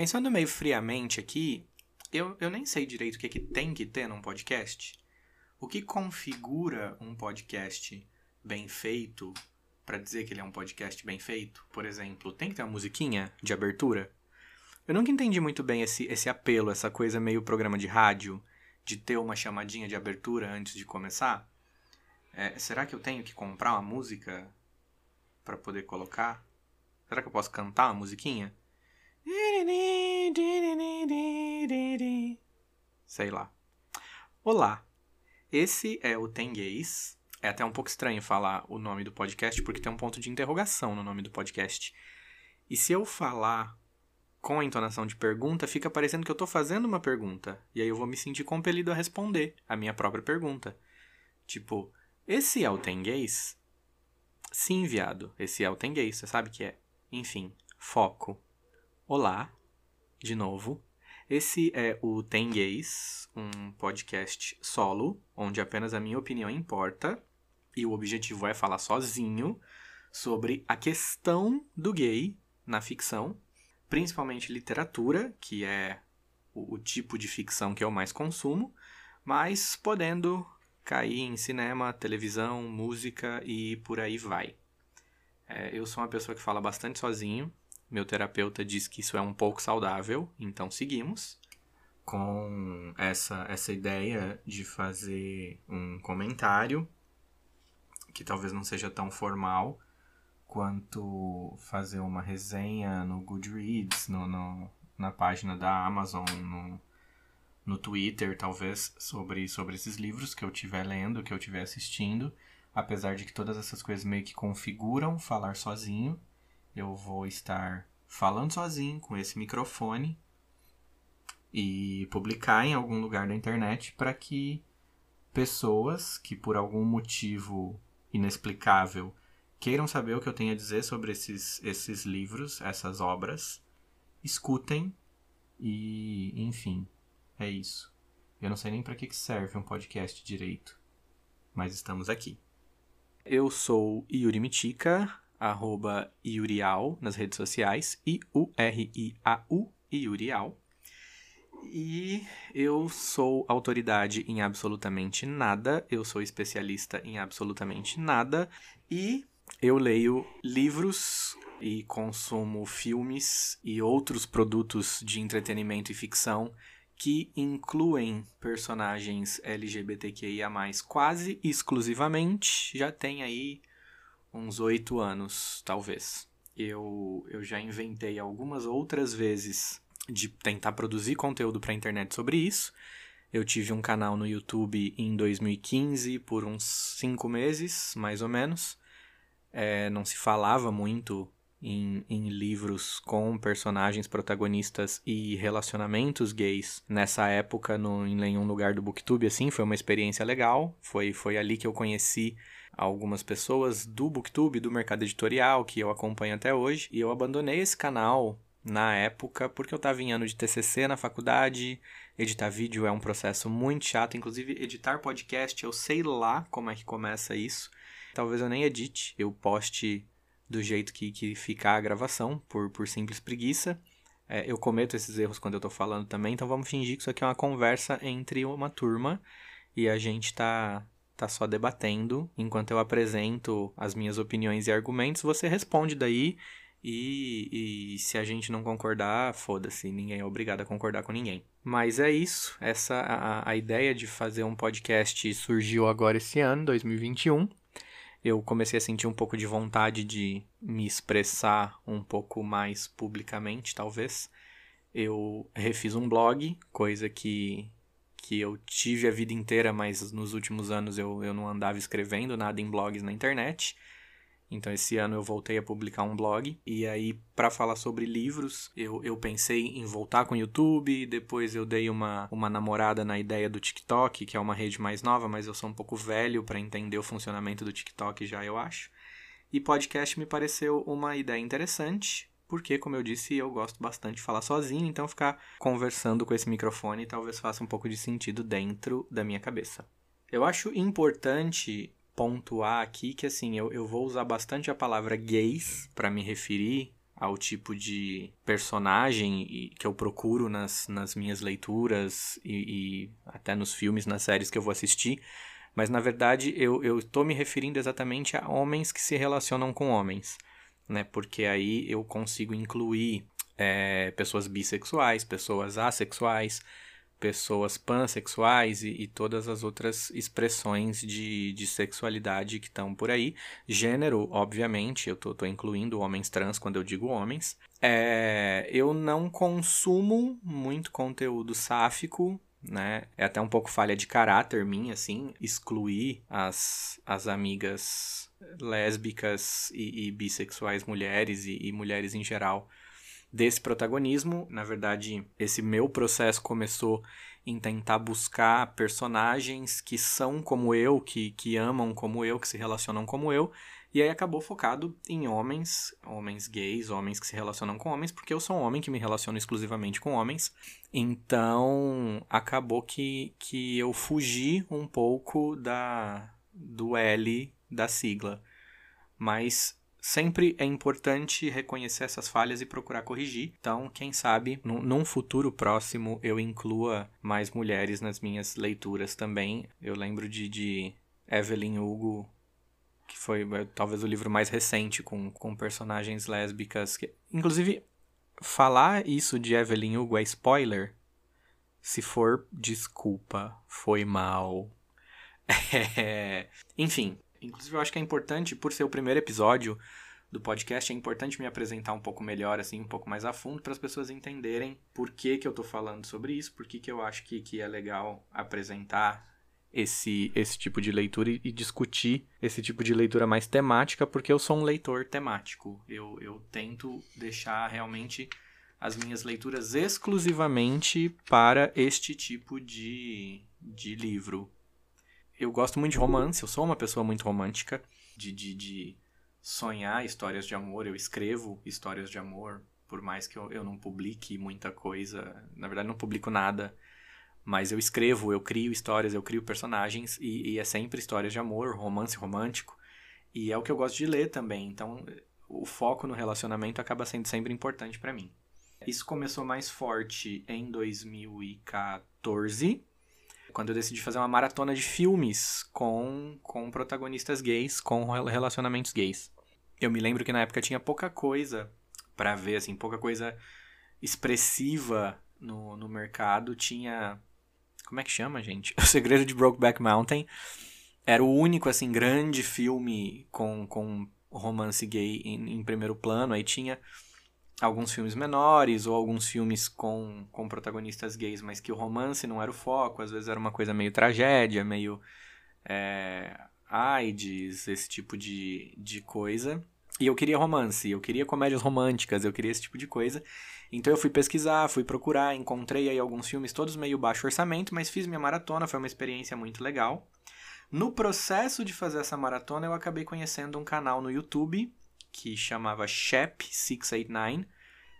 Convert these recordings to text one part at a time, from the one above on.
Pensando meio friamente aqui, eu, eu nem sei direito o que, é que tem que ter num podcast. O que configura um podcast bem feito para dizer que ele é um podcast bem feito? Por exemplo, tem que ter uma musiquinha de abertura? Eu nunca entendi muito bem esse, esse apelo, essa coisa meio programa de rádio, de ter uma chamadinha de abertura antes de começar. É, será que eu tenho que comprar uma música para poder colocar? Será que eu posso cantar uma musiquinha? Sei lá. Olá, esse é o Tenguês. É até um pouco estranho falar o nome do podcast porque tem um ponto de interrogação no nome do podcast. E se eu falar com a entonação de pergunta, fica parecendo que eu estou fazendo uma pergunta. E aí eu vou me sentir compelido a responder a minha própria pergunta. Tipo, esse é o Tenguês? Sim, viado, esse é o Tenguês, você sabe que é. Enfim, foco. Olá, de novo. Esse é o Tenguês, um podcast solo, onde apenas a minha opinião importa. E o objetivo é falar sozinho sobre a questão do gay na ficção principalmente literatura, que é o, o tipo de ficção que eu mais consumo, mas podendo cair em cinema, televisão, música e por aí vai. É, eu sou uma pessoa que fala bastante sozinho. Meu terapeuta diz que isso é um pouco saudável, então seguimos. Com essa, essa ideia de fazer um comentário que talvez não seja tão formal, quanto fazer uma resenha no Goodreads, no, no, na página da Amazon, no, no Twitter, talvez, sobre, sobre esses livros que eu estiver lendo, que eu estiver assistindo. Apesar de que todas essas coisas meio que configuram falar sozinho, eu vou estar falando sozinho com esse microfone e publicar em algum lugar da internet para que pessoas que por algum motivo inexplicável queiram saber o que eu tenho a dizer sobre esses, esses livros, essas obras, escutem e, enfim, é isso. Eu não sei nem para que serve um podcast direito, mas estamos aqui. Eu sou Yuri Mitica, arroba Yurial nas redes sociais, I-U-R-I-A-U, Yurial. E eu sou autoridade em absolutamente nada, eu sou especialista em absolutamente nada, e eu leio livros e consumo filmes e outros produtos de entretenimento e ficção que incluem personagens LGBTQIA+, quase exclusivamente, já tem aí uns oito anos, talvez. Eu, eu já inventei algumas outras vezes de tentar produzir conteúdo para a internet sobre isso. Eu tive um canal no YouTube em 2015 por uns cinco meses, mais ou menos é, não se falava muito em, em, livros com personagens protagonistas e relacionamentos gays nessa época no, em nenhum lugar do Booktube, assim, foi uma experiência legal. Foi, foi ali que eu conheci algumas pessoas do Booktube, do mercado editorial, que eu acompanho até hoje. E eu abandonei esse canal na época porque eu estava em ano de TCC na faculdade. Editar vídeo é um processo muito chato, inclusive editar podcast, eu sei lá como é que começa isso. Talvez eu nem edite, eu poste do jeito que, que ficar a gravação, por, por simples preguiça. É, eu cometo esses erros quando eu tô falando também, então vamos fingir que isso aqui é uma conversa entre uma turma e a gente tá, tá só debatendo. Enquanto eu apresento as minhas opiniões e argumentos, você responde daí. E, e se a gente não concordar, foda-se, ninguém é obrigado a concordar com ninguém. Mas é isso, essa a, a ideia de fazer um podcast surgiu agora esse ano, 2021 eu comecei a sentir um pouco de vontade de me expressar um pouco mais publicamente, talvez. Eu refiz um blog, coisa que, que eu tive a vida inteira, mas nos últimos anos eu, eu não andava escrevendo nada em blogs na internet. Então esse ano eu voltei a publicar um blog e aí para falar sobre livros, eu, eu pensei em voltar com o YouTube, depois eu dei uma, uma namorada na ideia do TikTok, que é uma rede mais nova, mas eu sou um pouco velho para entender o funcionamento do TikTok já, eu acho. E podcast me pareceu uma ideia interessante, porque, como eu disse, eu gosto bastante de falar sozinho, então ficar conversando com esse microfone talvez faça um pouco de sentido dentro da minha cabeça. Eu acho importante pontuar aqui que assim, eu, eu vou usar bastante a palavra gays para me referir ao tipo de personagem que eu procuro nas, nas minhas leituras e, e até nos filmes, nas séries que eu vou assistir. Mas na verdade eu estou me referindo exatamente a homens que se relacionam com homens, né? Porque aí eu consigo incluir é, pessoas bissexuais, pessoas assexuais, pessoas pansexuais e, e todas as outras expressões de, de sexualidade que estão por aí. Gênero, obviamente, eu tô, tô incluindo homens trans quando eu digo homens. É, eu não consumo muito conteúdo sáfico, né? É até um pouco falha de caráter minha, assim, excluir as, as amigas lésbicas e, e bissexuais mulheres e, e mulheres em geral desse protagonismo. Na verdade, esse meu processo começou em tentar buscar personagens que são como eu, que, que amam como eu, que se relacionam como eu. E aí acabou focado em homens, homens gays, homens que se relacionam com homens, porque eu sou um homem que me relaciono exclusivamente com homens. Então, acabou que, que eu fugi um pouco da do L da sigla. Mas sempre é importante reconhecer essas falhas e procurar corrigir. Então, quem sabe, num futuro próximo eu inclua mais mulheres nas minhas leituras também. Eu lembro de, de Evelyn Hugo, que foi é, talvez o livro mais recente com, com personagens lésbicas. Que, inclusive, falar isso de Evelyn Hugo é spoiler? Se for, desculpa, foi mal. É... Enfim, Inclusive, eu acho que é importante, por ser o primeiro episódio do podcast, é importante me apresentar um pouco melhor, assim, um pouco mais a fundo, para as pessoas entenderem por que, que eu estou falando sobre isso, por que, que eu acho que, que é legal apresentar esse, esse tipo de leitura e, e, discutir esse tipo de leitura mais temática, porque eu sou um leitor temático. Eu, eu tento deixar realmente as minhas leituras exclusivamente para este tipo de, de livro eu gosto muito de romance, eu sou uma pessoa muito romântica, de, de, de sonhar histórias de amor, eu escrevo histórias de amor, por mais que eu, eu não publique muita coisa, na verdade não publico nada, mas eu escrevo, eu crio histórias, eu crio personagens, e, e é sempre histórias de amor, romance romântico, e é o que eu gosto de ler também, então o foco no relacionamento acaba sendo sempre importante para mim. Isso começou mais forte em 2014, quando eu decidi fazer uma maratona de filmes com, com protagonistas gays, com relacionamentos gays. Eu me lembro que na época tinha pouca coisa para ver, assim, pouca coisa expressiva no, no mercado. Tinha. Como é que chama, gente? O Segredo de Brokeback Mountain. Era o único, assim, grande filme com, com romance gay em, em primeiro plano. Aí tinha alguns filmes menores ou alguns filmes com, com protagonistas gays, mas que o romance não era o foco, às vezes era uma coisa meio tragédia, meio é, AIDS, esse tipo de, de coisa. E eu queria romance, eu queria comédias românticas, eu queria esse tipo de coisa. Então eu fui pesquisar, fui procurar, encontrei aí alguns filmes todos meio baixo orçamento, mas fiz minha maratona, foi uma experiência muito legal. No processo de fazer essa maratona, eu acabei conhecendo um canal no YouTube que chamava Shep689,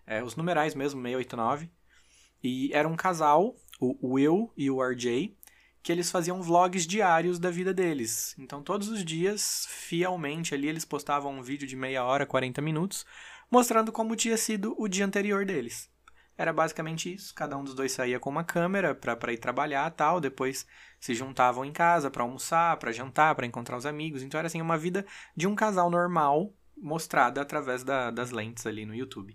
é, os numerais mesmo, 689. E era um casal, o Will e o RJ, que eles faziam vlogs diários da vida deles. Então, todos os dias, fielmente ali, eles postavam um vídeo de meia hora, 40 minutos, mostrando como tinha sido o dia anterior deles. Era basicamente isso. Cada um dos dois saía com uma câmera para ir trabalhar tal. Depois se juntavam em casa para almoçar, para jantar, para encontrar os amigos. Então era assim uma vida de um casal normal mostrada através da, das lentes ali no YouTube.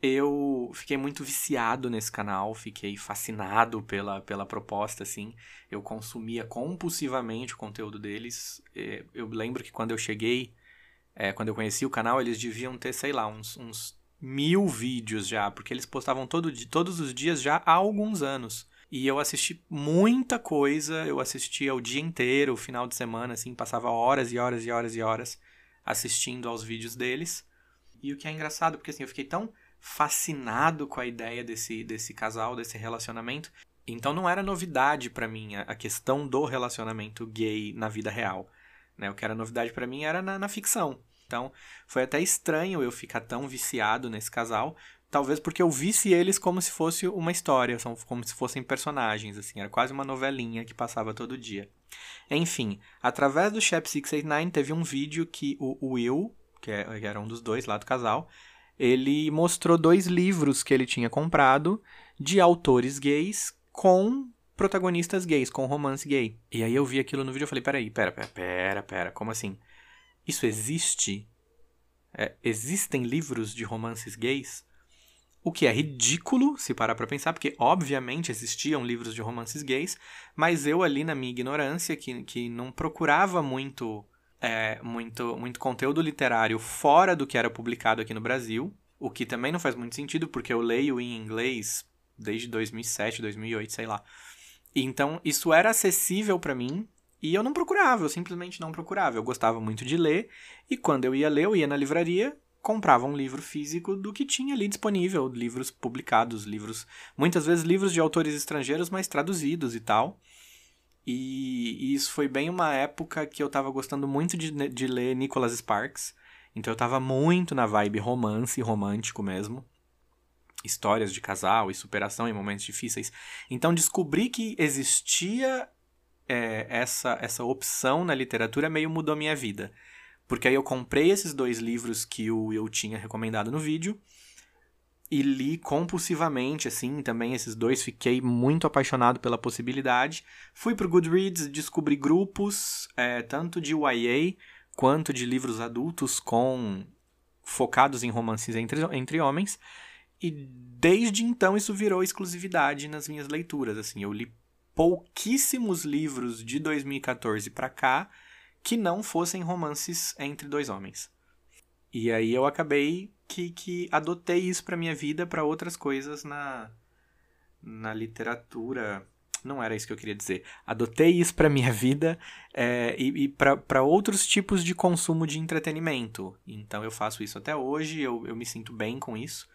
Eu fiquei muito viciado nesse canal, fiquei fascinado pela, pela proposta, assim. Eu consumia compulsivamente o conteúdo deles. É, eu lembro que quando eu cheguei, é, quando eu conheci o canal, eles deviam ter, sei lá, uns, uns mil vídeos já, porque eles postavam todo, todos os dias já há alguns anos. E eu assisti muita coisa, eu assistia o dia inteiro, o final de semana, assim, passava horas e horas e horas e horas assistindo aos vídeos deles. E o que é engraçado, porque assim, eu fiquei tão fascinado com a ideia desse, desse casal, desse relacionamento. Então não era novidade para mim a, questão do relacionamento gay na vida real. Né? O que era novidade para mim era na, na ficção. Então foi até estranho eu ficar tão viciado nesse casal, talvez porque eu visse eles como se fosse uma história, como se fossem personagens, assim, era quase uma novelinha que passava todo dia. Enfim, através do Chef 689 teve um vídeo que o Will, é, que era um dos dois lá do casal, ele mostrou dois livros que ele tinha comprado de autores gays com protagonistas gays, com romance gay. E aí eu vi aquilo no vídeo e falei, peraí, pera, pera, pera, pera, como assim? Isso existe? É, existem livros de romances gays? O que é ridículo, se parar pra pensar, porque obviamente existiam livros de romances gays, mas eu ali na minha ignorância, que, que não procurava muito, é, muito, muito conteúdo literário fora do que era publicado aqui no Brasil, o que também não faz muito sentido, porque eu leio em inglês desde 2007, 2008, sei lá. Então, isso era acessível para mim e eu não procurava, eu simplesmente não procurava. Eu gostava muito de ler e quando eu ia ler, eu ia na livraria, comprava um livro físico do que tinha ali disponível, livros publicados, livros, muitas vezes livros de autores estrangeiros, mas traduzidos e tal. E, e isso foi bem uma época que eu estava gostando muito de, de ler Nicholas Sparks. Então eu estava muito na vibe romance, romântico mesmo histórias de casal e superação em momentos difíceis. Então, descobrir que existia é, essa, essa opção na literatura meio mudou minha vida. Porque aí eu comprei esses dois livros que o eu tinha recomendado no vídeo e li compulsivamente, assim, também esses dois. Fiquei muito apaixonado pela possibilidade. Fui pro Goodreads, descobri grupos, é, tanto de YA quanto de livros adultos com focados em romances entre, entre homens. E desde então isso virou exclusividade nas minhas leituras. Assim, eu li pouquíssimos livros de 2014 para cá que não fossem romances entre dois homens. E aí eu acabei que, que adotei isso para minha vida, para outras coisas na, na literatura. Não era isso que eu queria dizer. Adotei isso para minha vida é, e, e para outros tipos de consumo de entretenimento. Então eu faço isso até hoje, eu, eu me sinto bem com isso.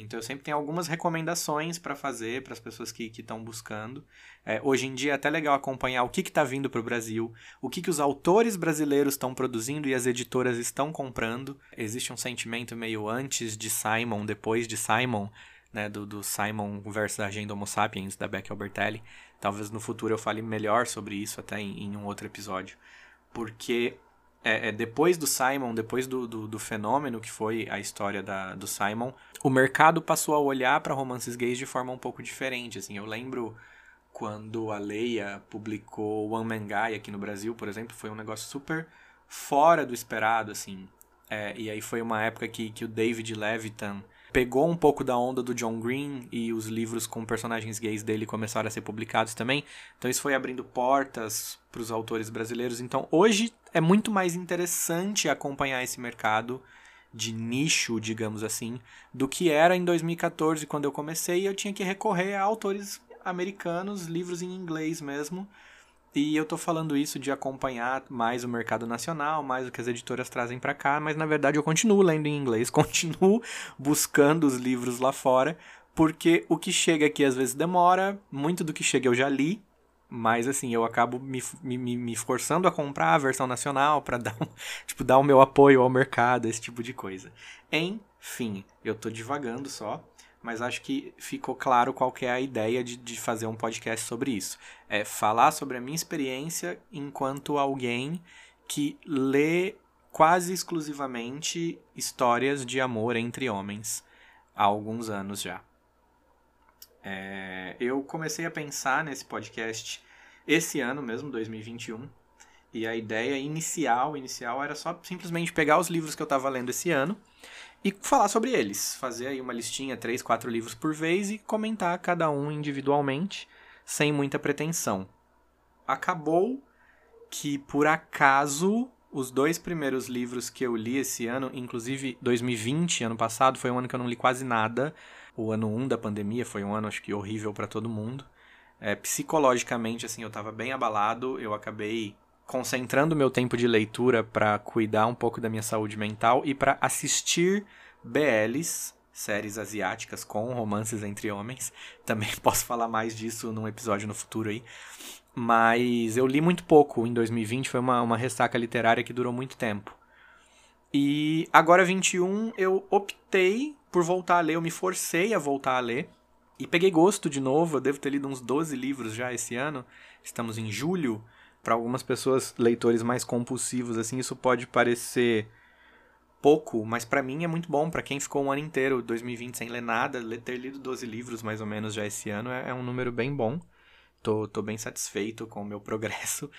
Então eu sempre tenho algumas recomendações para fazer para as pessoas que estão buscando. É, hoje em dia é até legal acompanhar o que está vindo para o Brasil, o que, que os autores brasileiros estão produzindo e as editoras estão comprando. Existe um sentimento meio antes de Simon, depois de Simon, né, do, do Simon versus a Agenda Homo Sapiens, da Beck Albertelli. Talvez no futuro eu fale melhor sobre isso até em, em um outro episódio. Porque é, é, depois do Simon, depois do, do, do, fenômeno que foi a história da, do Simon, o mercado passou a olhar para romances gays de forma um pouco diferente. Assim, eu lembro quando a Leia publicou One Man Guy aqui no Brasil, por exemplo, foi um negócio super fora do esperado, assim. É, e aí foi uma época que, que o David Levitan pegou um pouco da onda do John Green e os livros com personagens gays dele começaram a ser publicados também. Então isso foi abrindo portas para os autores brasileiros. Então hoje é muito mais interessante acompanhar esse mercado de nicho, digamos assim, do que era em 2014 quando eu comecei eu tinha que recorrer a autores americanos, livros em inglês mesmo e eu tô falando isso de acompanhar mais o mercado nacional, mais o que as editoras trazem para cá, mas na verdade eu continuo lendo em inglês, continuo buscando os livros lá fora, porque o que chega aqui às vezes demora, muito do que chega eu já li, mas assim, eu acabo me, me, me forçando a comprar a versão nacional para dar, tipo, dar o meu apoio ao mercado, esse tipo de coisa. Enfim, eu tô divagando só mas acho que ficou claro qual é a ideia de, de fazer um podcast sobre isso. É falar sobre a minha experiência enquanto alguém que lê quase exclusivamente histórias de amor entre homens há alguns anos já. É, eu comecei a pensar nesse podcast esse ano mesmo, 2021, e a ideia inicial, inicial era só simplesmente pegar os livros que eu estava lendo esse ano e falar sobre eles. Fazer aí uma listinha, três, quatro livros por vez e comentar cada um individualmente, sem muita pretensão. Acabou que, por acaso, os dois primeiros livros que eu li esse ano, inclusive 2020, ano passado, foi um ano que eu não li quase nada. O ano 1 um da pandemia foi um ano, acho que, horrível para todo mundo. É, psicologicamente, assim, eu estava bem abalado. Eu acabei concentrando meu tempo de leitura para cuidar um pouco da minha saúde mental e para assistir BLs, séries asiáticas com romances entre homens. Também posso falar mais disso num episódio no futuro aí. Mas eu li muito pouco em 2020, foi uma, uma ressaca literária que durou muito tempo. E agora 21 eu optei por voltar a ler, eu me forcei a voltar a ler. E peguei gosto de novo, eu devo ter lido uns 12 livros já esse ano. Estamos em julho para algumas pessoas, leitores mais compulsivos, assim, isso pode parecer pouco, mas para mim é muito bom. para quem ficou um ano inteiro, 2020, sem ler nada, ter lido 12 livros mais ou menos já esse ano é, é um número bem bom. Tô, tô bem satisfeito com o meu progresso.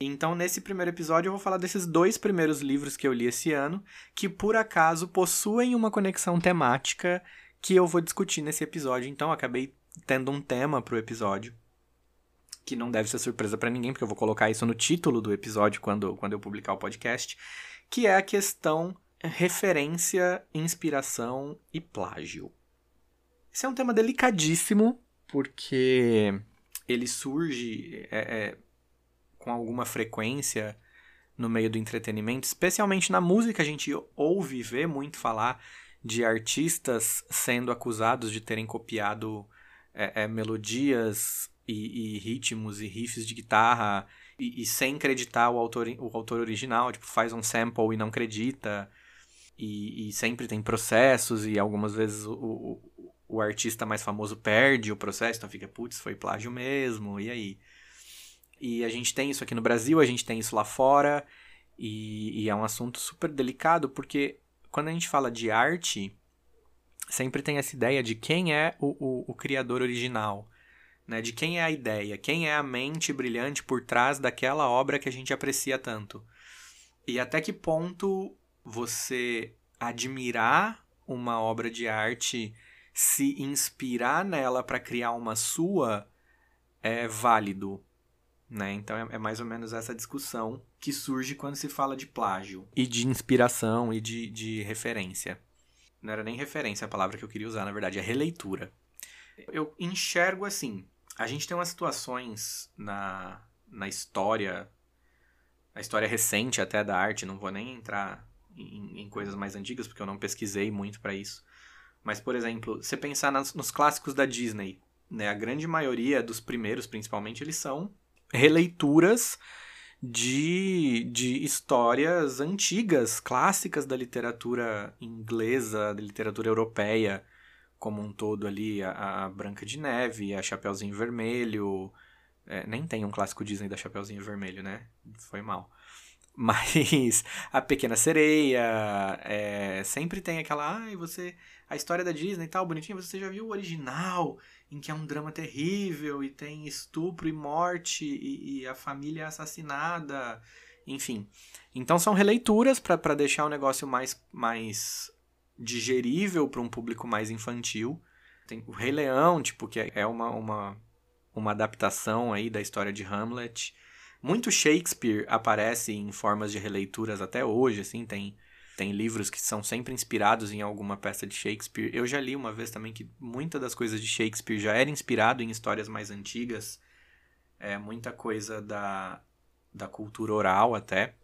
Então, nesse primeiro episódio, eu vou falar desses dois primeiros livros que eu li esse ano, que por acaso possuem uma conexão temática que eu vou discutir nesse episódio. Então, acabei tendo um tema pro episódio, que não deve ser surpresa para ninguém, porque eu vou colocar isso no título do episódio quando, quando eu publicar o podcast, que é a questão referência, inspiração e plágio. Esse é um tema delicadíssimo, porque ele surge é, é, com alguma frequência no meio do entretenimento, especialmente na música, a gente ouve e vê muito falar de artistas sendo acusados de terem copiado é, é, melodias e, e, ritmos e riffs de guitarra e, e, sem acreditar o autor, o autor original, tipo, faz um sample e não acredita. E, e sempre tem processos e algumas vezes o, o, o, artista mais famoso perde o processo, então fica, putz, foi plágio mesmo, e aí? E a gente tem isso aqui no Brasil, a gente tem isso lá fora, e, e é um assunto super delicado, porque quando a gente fala de arte, sempre tem essa ideia de quem é o, o, o criador original, né? De quem é a ideia, quem é a mente brilhante por trás daquela obra que a gente aprecia tanto. E até que ponto você admirar uma obra de arte, se inspirar nela para criar uma sua, é válido. Né? Então é, é, mais ou menos essa discussão que surge quando se fala de plágio. E de inspiração e de, de referência. Não era nem referência a palavra que eu queria usar, na verdade, é releitura. Eu enxergo assim: a gente tem umas situações na, na história, na história recente até da arte, não vou nem entrar em, em coisas mais antigas, porque eu não pesquisei muito para isso. Mas, por exemplo, você pensar nas, nos clássicos da Disney, né? A grande maioria dos primeiros, principalmente, eles são releituras de, de histórias antigas, clássicas da literatura inglesa, da literatura europeia como um todo ali, a, a Branca de Neve, a Chapeuzinho Vermelho. É, nem tem um clássico Disney da Chapeuzinho Vermelho, né? Foi mal. Mas a Pequena Sereia, é, sempre tem aquela, ai, ah, você, a história da Disney e tal, bonitinha, você já viu o original, em que é um drama terrível e tem estupro e morte e, e a família é assassinada, enfim. Então são releituras para deixar o negócio mais, mais digerível para um público mais infantil. Tem o Rei Leão, tipo, que é uma, uma, uma adaptação aí da história de Hamlet. Muito Shakespeare aparece em formas de releituras até hoje, assim, tem tem livros que são sempre inspirados em alguma peça de Shakespeare. Eu já li uma vez também que muita das coisas de Shakespeare já era inspirado em histórias mais antigas. É muita coisa da, da cultura oral até.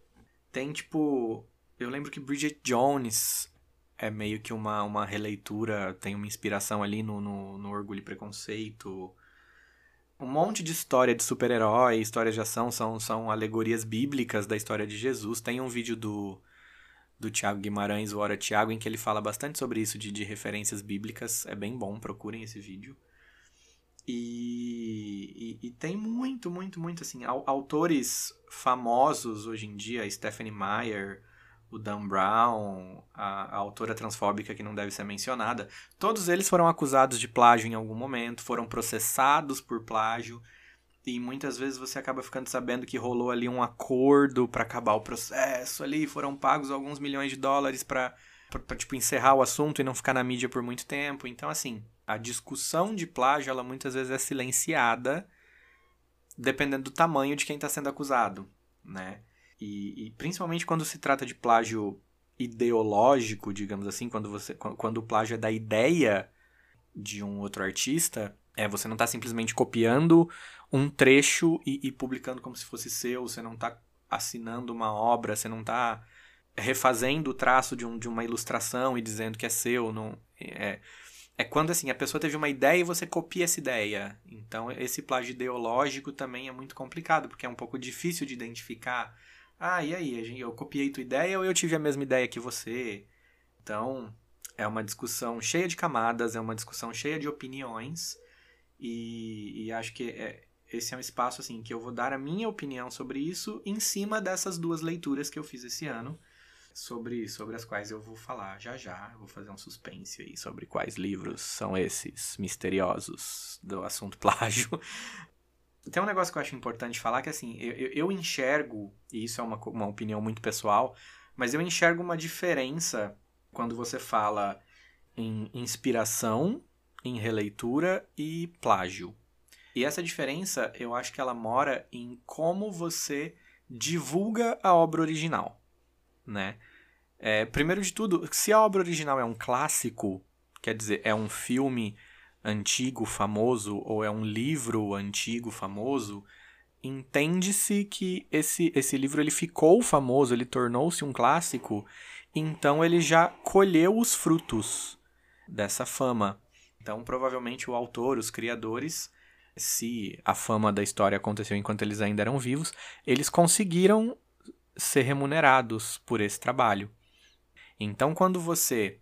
Tem tipo, eu lembro que Bridget Jones é meio que uma, uma releitura, tem uma inspiração ali no, no, no Orgulho e Preconceito. Um monte de história de super-herói, histórias de ação são, são alegorias bíblicas da história de Jesus. Tem um vídeo do do Tiago Guimarães, o Hora Tiago, em que ele fala bastante sobre isso, de, de referências bíblicas. É bem bom, procurem esse vídeo. E, e, e, tem muito, muito, muito assim. Autores famosos hoje em dia, Stephanie Meyer, o Dan Brown, a, a, autora transfóbica que não deve ser mencionada, todos eles foram acusados de plágio em algum momento, foram processados por plágio. E muitas vezes você acaba ficando sabendo que rolou ali um acordo para acabar o processo ali, foram pagos alguns milhões de dólares para tipo encerrar o assunto e não ficar na mídia por muito tempo. Então assim, a discussão de plágio ela muitas vezes é silenciada dependendo do tamanho de quem está sendo acusado, né? E, e, principalmente quando se trata de plágio ideológico, digamos assim, quando você quando o plágio é da ideia de um outro artista, é você não está simplesmente copiando um trecho e, e, publicando como se fosse seu, você não está assinando uma obra, você não está refazendo o traço de, um, de uma ilustração e dizendo que é seu. Não, é, é quando assim a pessoa teve uma ideia e você copia essa ideia. Então esse plágio ideológico também é muito complicado, porque é um pouco difícil de identificar. Ah, e aí, eu copiei tua ideia ou eu tive a mesma ideia que você? Então, é uma discussão cheia de camadas, é uma discussão cheia de opiniões. E, e acho que é, esse é um espaço assim que eu vou dar a minha opinião sobre isso em cima dessas duas leituras que eu fiz esse ano. sobre, sobre as quais eu vou falar já já. Vou fazer um suspense aí sobre quais livros são esses misteriosos do assunto plágio. Tem um negócio que eu acho importante falar que, assim, eu, eu enxergo, e isso é uma, uma opinião muito pessoal, mas eu enxergo uma diferença quando você fala em inspiração, em releitura e plágio. E essa diferença, eu acho que ela mora em como você divulga a obra original, né? É, primeiro de tudo, se a obra original é um clássico, quer dizer, é um filme antigo famoso ou é um livro antigo famoso, entende-se que esse, esse livro ele ficou famoso, ele tornou-se um clássico, então ele já colheu os frutos dessa fama. Então, provavelmente o autor, os criadores, se a fama da história aconteceu enquanto eles ainda eram vivos, eles conseguiram ser remunerados por esse trabalho. Então, quando você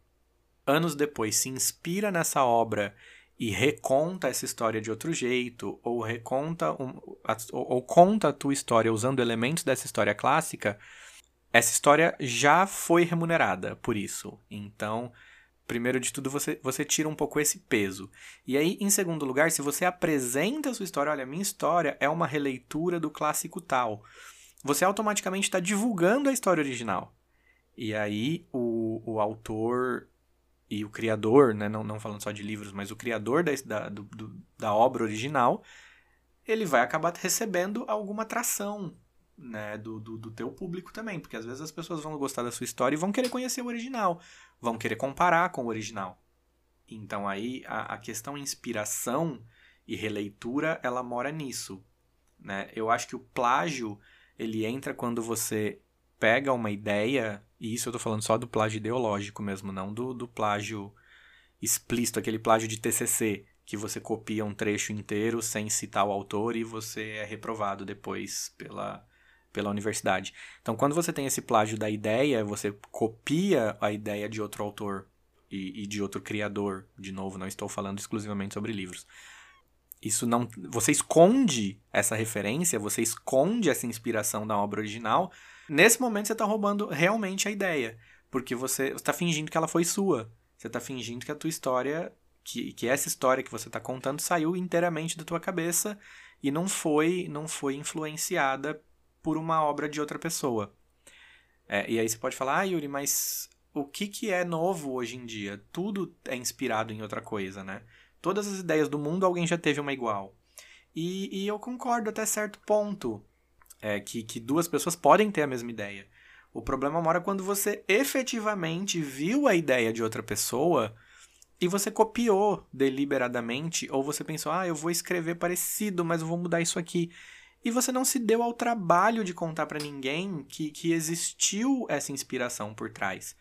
anos depois se inspira nessa obra e reconta essa história de outro jeito, ou reconta um, ou, ou conta a tua história usando elementos dessa história clássica, essa história já foi remunerada por isso. Então, primeiro de tudo, você, você tira um pouco esse peso. E aí, em segundo lugar, se você apresenta a sua história, olha, minha história é uma releitura do clássico tal, você automaticamente está divulgando a história original. E aí, o, o autor e o criador, né, não, não falando só de livros, mas o criador da, da, do, da obra original, ele vai acabar recebendo alguma atração né, do, do, do, teu público também, porque às vezes as pessoas vão gostar da sua história e vão querer conhecer o original, vão querer comparar com o original. Então aí a, a questão inspiração e releitura, ela mora nisso. Né? Eu acho que o plágio, ele entra quando você pega uma ideia e isso eu tô falando só do plágio ideológico mesmo, não do, do plágio explícito, aquele plágio de TCC, que você copia um trecho inteiro sem citar o autor e você é reprovado depois pela, pela universidade. Então, quando você tem esse plágio da ideia, você copia a ideia de outro autor e, e de outro criador. De novo, não estou falando exclusivamente sobre livros. Isso não. Você esconde essa referência, você esconde essa inspiração da obra original Nesse momento você está roubando realmente a ideia, porque você está fingindo que ela foi sua. Você está fingindo que a tua história, que, que essa história que você está contando saiu inteiramente da tua cabeça e não foi, não foi influenciada por uma obra de outra pessoa. É, e aí você pode falar, ah, Yuri, mas o que, que é novo hoje em dia? Tudo é inspirado em outra coisa, né? Todas as ideias do mundo alguém já teve uma igual. E, e eu concordo até certo ponto é, que, que duas pessoas podem ter a mesma ideia. O problema mora quando você efetivamente viu a ideia de outra pessoa e você copiou deliberadamente, ou você pensou, ah, eu vou escrever parecido, mas eu vou mudar isso aqui. E você não se deu ao trabalho de contar para ninguém que, que existiu essa inspiração por trás.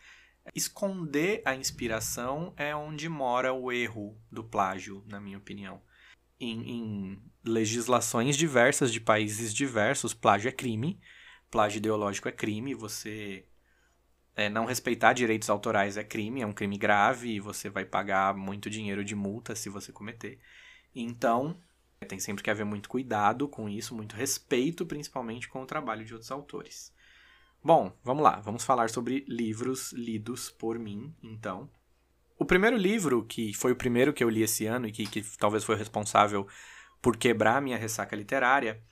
Esconder a inspiração é onde mora o erro do plágio, na minha opinião. Em, em legislações diversas de países diversos, plágio é crime, plágio ideológico é crime, você é, não respeitar direitos autorais é crime, é um crime grave e você vai pagar muito dinheiro de multa se você cometer. Então, tem sempre que haver muito cuidado com isso, muito respeito, principalmente com o trabalho de outros autores. Bom, vamos lá, vamos falar sobre livros lidos por mim, então. O primeiro livro, que foi o primeiro que eu li esse ano e que, que talvez foi responsável por quebrar minha ressaca literária,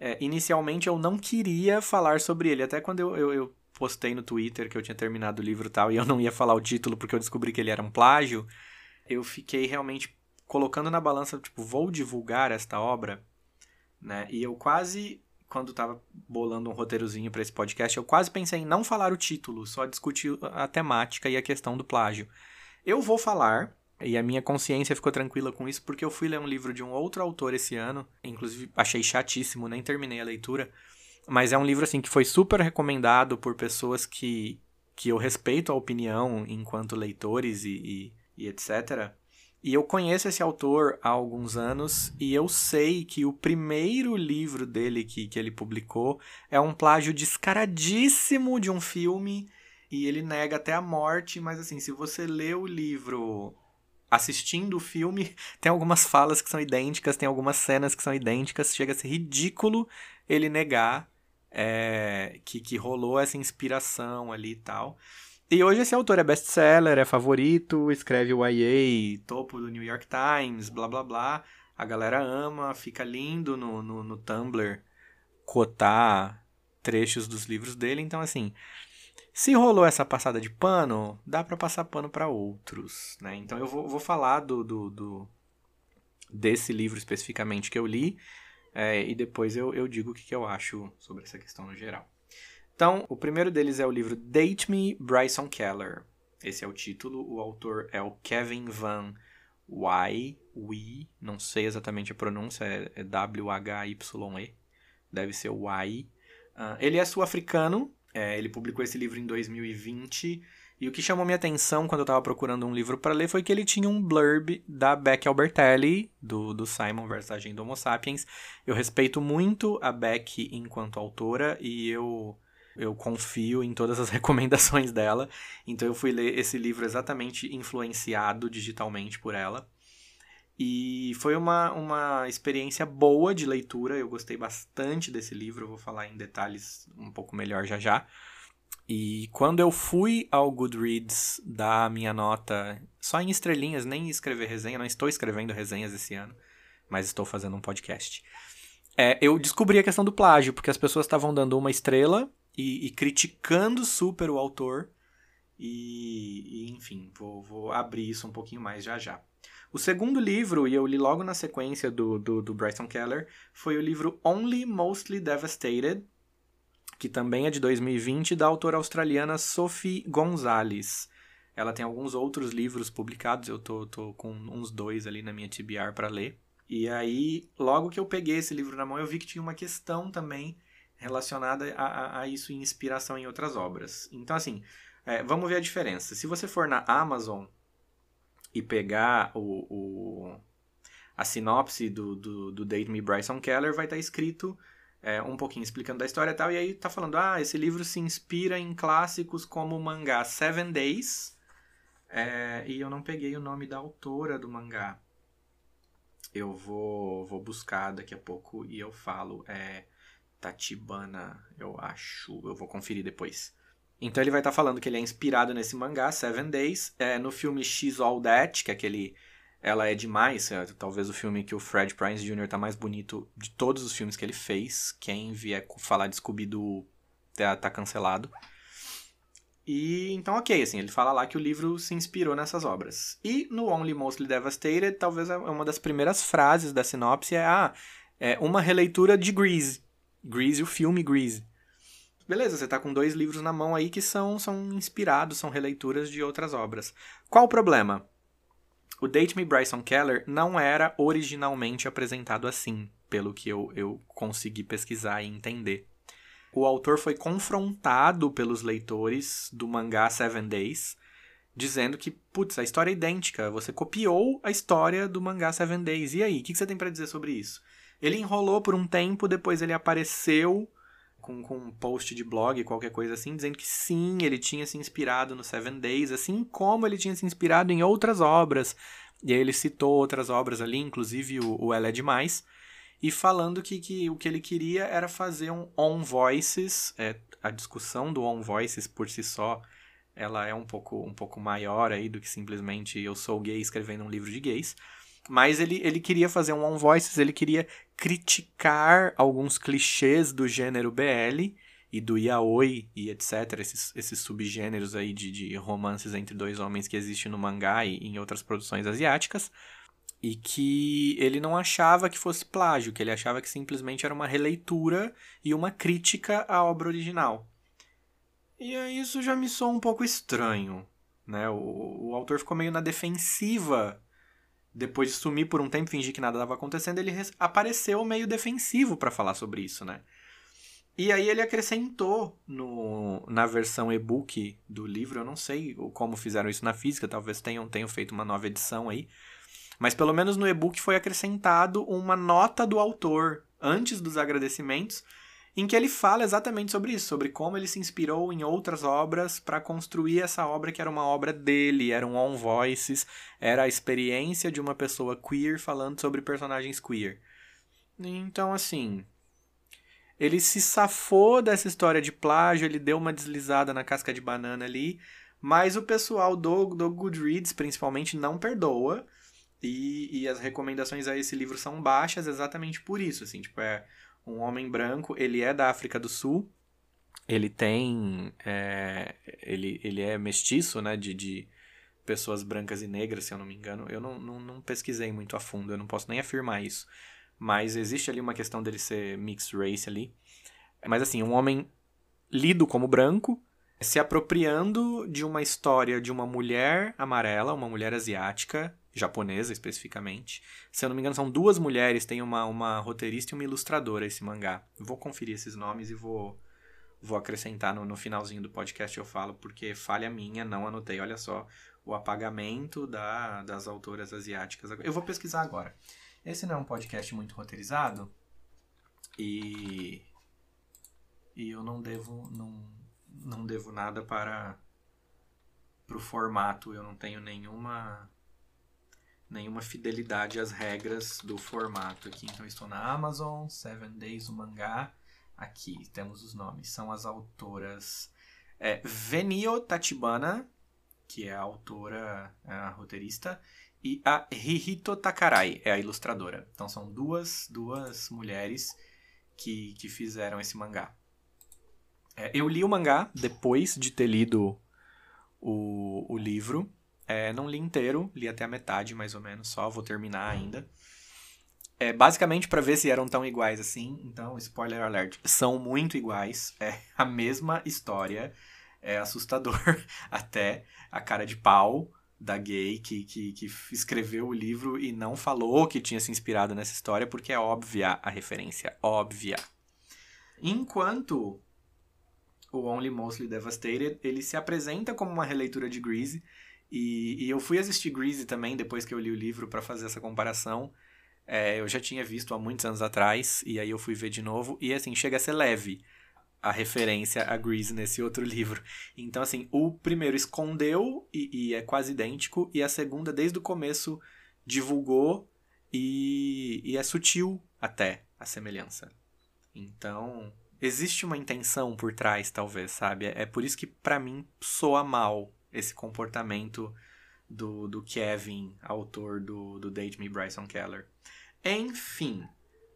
é, inicialmente eu não queria falar sobre ele. Até quando eu, eu, eu, postei no Twitter que eu tinha terminado o livro e tal, e eu não ia falar o título porque eu descobri que ele era um plágio, eu fiquei realmente colocando na balança, tipo, vou divulgar esta obra, né? E eu quase, quando tava bolando um roteirozinho para esse podcast, eu quase pensei em não falar o título, só discutir a temática e a questão do plágio. Eu vou falar, e a minha consciência ficou tranquila com isso porque eu fui ler um livro de um outro autor esse ano, inclusive achei chatíssimo, nem terminei a leitura, mas é um livro assim que foi super recomendado por pessoas que, que eu respeito a opinião enquanto leitores e, e, e etc. E eu conheço esse autor há alguns anos e eu sei que o primeiro livro dele que, que ele publicou é um plágio descaradíssimo de um filme e ele nega até a morte, mas assim, se você lê o livro assistindo o filme, tem algumas falas que são idênticas, tem algumas cenas que são idênticas, chega a ser ridículo ele negar é, que, que rolou essa inspiração ali e tal. E hoje esse autor é best-seller, é favorito, escreve o YA, topo do New York Times, blá blá blá. A galera ama, fica lindo no, no, no Tumblr cotar trechos dos livros dele. Então, assim, se rolou essa passada de pano, dá para passar pano para outros, né? Então eu vou, vou falar do, do, do, desse livro especificamente que eu li é, e depois eu, eu digo o que, que eu acho sobre essa questão no geral. Então, o primeiro deles é o livro Date Me, Bryson Keller. Esse é o título. O autor é o Kevin Van Y, We, não sei exatamente a pronúncia, é, é W-H-Y-E, deve ser Y. Uh, ele é sul-africano, é, ele publicou esse livro em 2020. E o que chamou minha atenção quando eu estava procurando um livro para ler foi que ele tinha um blurb da Beck Albertelli, do, do Simon vs. Agenda Homo Sapiens. Eu respeito muito a Beck enquanto autora e eu, eu confio em todas as recomendações dela. Então eu fui ler esse livro exatamente influenciado digitalmente por ela. E foi uma, uma experiência boa de leitura, eu gostei bastante desse livro, vou falar em detalhes um pouco melhor já já. E quando eu fui ao Goodreads dar minha nota só em estrelinhas, nem escrever resenha, não estou escrevendo resenhas esse ano, mas estou fazendo um podcast. É, eu descobri a questão do plágio, porque as pessoas estavam dando uma estrela e, e criticando super o autor. E, e enfim, vou, vou abrir isso um pouquinho mais já já. O segundo livro, e eu li logo na sequência do, do, do Bryson Keller, foi o livro Only Mostly Devastated, que também é de 2020, da autora australiana Sophie Gonzalez. Ela tem alguns outros livros publicados, eu tô, tô com uns dois ali na minha TBR para ler. E aí, logo que eu peguei esse livro na mão, eu vi que tinha uma questão também relacionada a, a, a isso e inspiração em outras obras. Então, assim, é, vamos ver a diferença. Se você for na Amazon e pegar o, o a sinopse do, do, do Date Me Bryson Keller, vai estar tá escrito é, um pouquinho explicando da história e tal. E aí tá falando, ah, esse livro se inspira em clássicos como o mangá Seven Days. É, e eu não peguei o nome da autora do mangá. Eu vou, vou buscar daqui a pouco e eu falo. É Tatibana, eu acho. Eu vou conferir depois. Então ele vai estar tá falando que ele é inspirado nesse mangá, Seven Days, é, no filme X All That, que é aquele Ela é Demais, é, talvez o filme que o Fred Prinze Jr. tá mais bonito de todos os filmes que ele fez. Quem vier falar de Scooby-Doo tá, tá cancelado. E então, ok, assim, ele fala lá que o livro se inspirou nessas obras. E no Only Mostly Devastated, talvez é uma das primeiras frases da sinopse é, ah, é uma releitura de Grease. Grease, o filme Grease beleza, você está com dois livros na mão aí que são, são inspirados, são releituras de outras obras. Qual o problema? O Date Me Bryson Keller não era originalmente apresentado assim, pelo que eu, eu consegui pesquisar e entender. O autor foi confrontado pelos leitores do mangá Seven Days, dizendo que, putz, a história é idêntica, você copiou a história do mangá Seven Days. E aí, o que você tem para dizer sobre isso? Ele enrolou por um tempo, depois ele apareceu com, com um post de blog, qualquer coisa assim, dizendo que sim, ele tinha se inspirado no Seven Days, assim como ele tinha se inspirado em outras obras. E aí ele citou outras obras ali, inclusive o, o Ela é Demais, e falando que, que o que ele queria era fazer um On Voices, é, a discussão do On Voices por si só, ela é um pouco, um pouco maior aí do que simplesmente eu sou gay escrevendo um livro de gays. Mas ele, ele queria fazer um On Voices, ele queria criticar alguns clichês do gênero BL e do yaoi e etc. Esses, esses subgêneros aí de, de romances entre dois homens que existem no mangá e em outras produções asiáticas. E que ele não achava que fosse plágio, que ele achava que simplesmente era uma releitura e uma crítica à obra original. E isso já me soa um pouco estranho. Né? O, o autor ficou meio na defensiva depois de sumir por um tempo, fingir que nada estava acontecendo, ele apareceu meio defensivo para falar sobre isso, né? E aí ele acrescentou no, na versão e-book do livro, eu não sei como fizeram isso na física, talvez tenham, tenham feito uma nova edição aí, mas pelo menos no e-book foi acrescentado uma nota do autor antes dos agradecimentos, em que ele fala exatamente sobre isso, sobre como ele se inspirou em outras obras para construir essa obra que era uma obra dele, era um on voices, era a experiência de uma pessoa queer falando sobre personagens queer. Então, assim, ele se safou dessa história de plágio, ele deu uma deslizada na casca de banana ali, mas o pessoal do, do Goodreads, principalmente, não perdoa. E, e as recomendações a esse livro são baixas exatamente por isso, assim, tipo, é um homem branco, ele é da África do Sul, ele tem, é, ele, ele é mestiço, né, de, de pessoas brancas e negras, se eu não me engano, eu não, não, não pesquisei muito a fundo, eu não posso nem afirmar isso, mas existe ali uma questão dele ser mixed race ali, mas assim, um homem lido como branco, se apropriando de uma história de uma mulher amarela, uma mulher asiática, japonesa especificamente. Se eu não me engano, são duas mulheres, tem uma, uma roteirista e uma ilustradora esse mangá. Vou conferir esses nomes e vou, vou acrescentar no, no finalzinho do podcast eu falo, porque falha minha, não anotei. Olha só, o apagamento da, das autoras asiáticas. Eu vou pesquisar agora. Esse não é um podcast muito roteirizado e, e eu não devo, não, não devo nada para o formato. Eu não tenho nenhuma nenhuma fidelidade às regras do formato aqui. Então, estou na Amazon, Seven Days, o mangá. Aqui temos os nomes. São as autoras é, Venio Tachibana, que é a autora, é a roteirista, e a Hihito Takarai, é a ilustradora. Então, são duas, duas mulheres que, que fizeram esse mangá. É, eu li o mangá depois de ter lido o, o livro. É, não li inteiro, li até a metade mais ou menos, só vou terminar ainda. É basicamente para ver se eram tão iguais assim. Então, spoiler alert, são muito iguais. É a mesma história. É assustador até a cara de pau da gay que, que, que escreveu o livro e não falou que tinha se inspirado nessa história, porque é óbvia a referência, óbvia. Enquanto o Only Mostly Devastated, ele se apresenta como uma releitura de Grease, e, e eu fui assistir Greasy também depois que eu li o livro para fazer essa comparação. É, eu já tinha visto há muitos anos atrás, e aí eu fui ver de novo, e assim, chega a ser leve a referência a Grease nesse outro livro. Então, assim, o primeiro escondeu e, e é quase idêntico, e a segunda, desde o começo, divulgou e, e é sutil até a semelhança. Então, existe uma intenção por trás, talvez, sabe? É, é por isso que, para mim, soa mal esse comportamento do, do Kevin, autor do, do Date Me Bryson Keller. Enfim,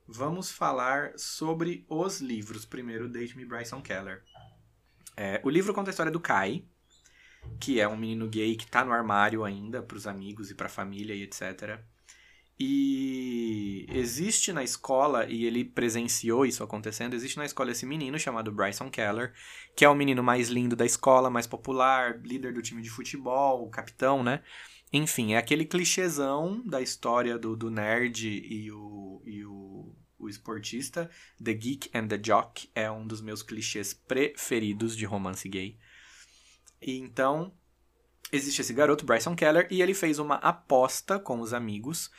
vamos falar sobre os livros. Primeiro, Date Me Bryson Keller. É, o livro conta a história do Kai, que é um menino gay que está no armário ainda para os amigos e para a família e etc. E existe na escola, e ele presenciou isso acontecendo, existe na escola esse menino chamado Bryson Keller, que é o menino mais lindo da escola, mais popular, líder do time de futebol, capitão, né? Enfim, é aquele clichêzão da história do, do nerd e o, e o, o esportista. The Geek and the Jock é um dos meus clichês preferidos de romance gay. E então, existe esse garoto, Bryson Keller, e ele fez uma aposta com os amigos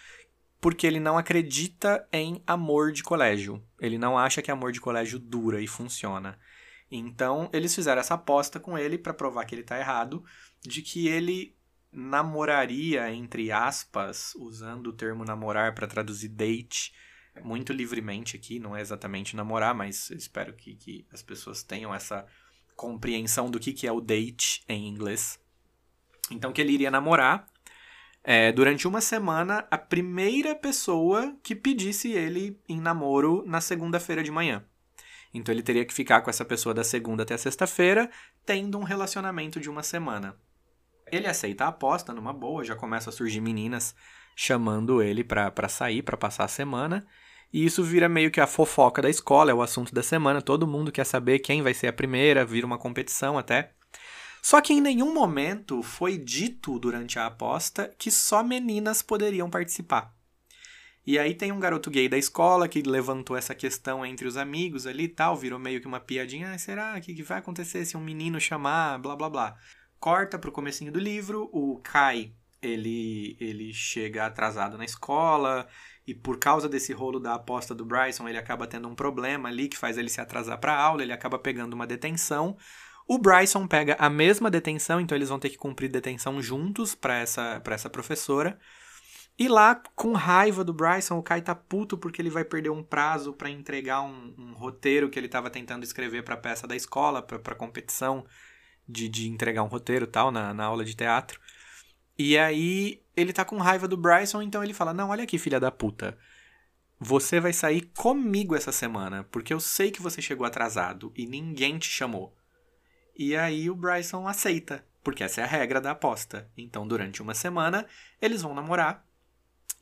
porque ele não acredita em amor de colégio. Ele não acha que amor de colégio dura e funciona. Então, eles fizeram essa aposta com ele para provar que ele está errado, de que ele namoraria, entre aspas, usando o termo namorar para traduzir date, muito livremente aqui, não é exatamente namorar, mas espero que, que as pessoas tenham essa compreensão do que, que é o date em inglês. Então, que ele iria namorar é, durante uma semana a primeira pessoa que pedisse ele em namoro na segunda-feira de manhã. Então ele teria que ficar com essa pessoa da segunda até a sexta-feira, tendo um relacionamento de uma semana. Ele aceita a aposta numa boa, já começa a surgir meninas chamando ele para sair, para passar a semana. E isso vira meio que a fofoca da escola, é o assunto da semana. Todo mundo quer saber quem vai ser a primeira, vira uma competição até. Só que em nenhum momento foi dito durante a aposta que só meninas poderiam participar. E aí tem um garoto gay da escola que levantou essa questão entre os amigos ali e tal, virou meio que uma piadinha, ah, será que, que vai acontecer se um menino chamar, blá blá blá. Corta pro comecinho do livro, o Kai, ele ele chega atrasado na escola e por causa desse rolo da aposta do Bryson, ele acaba tendo um problema ali que faz ele se atrasar para aula, ele acaba pegando uma detenção. O Bryson pega a mesma detenção, então eles vão ter que cumprir detenção juntos para essa, essa professora. E lá, com raiva do Bryson, o Kai tá puto porque ele vai perder um prazo para entregar um, um, roteiro que ele tava tentando escrever pra peça da escola, pra, pra competição de, de entregar um roteiro tal, na, na aula de teatro. E aí, ele tá com raiva do Bryson, então ele fala: Não, olha aqui, filha da puta. Você vai sair comigo essa semana, porque eu sei que você chegou atrasado e ninguém te chamou. E aí o Bryson aceita, porque essa é a regra da aposta. Então, durante uma semana, eles vão namorar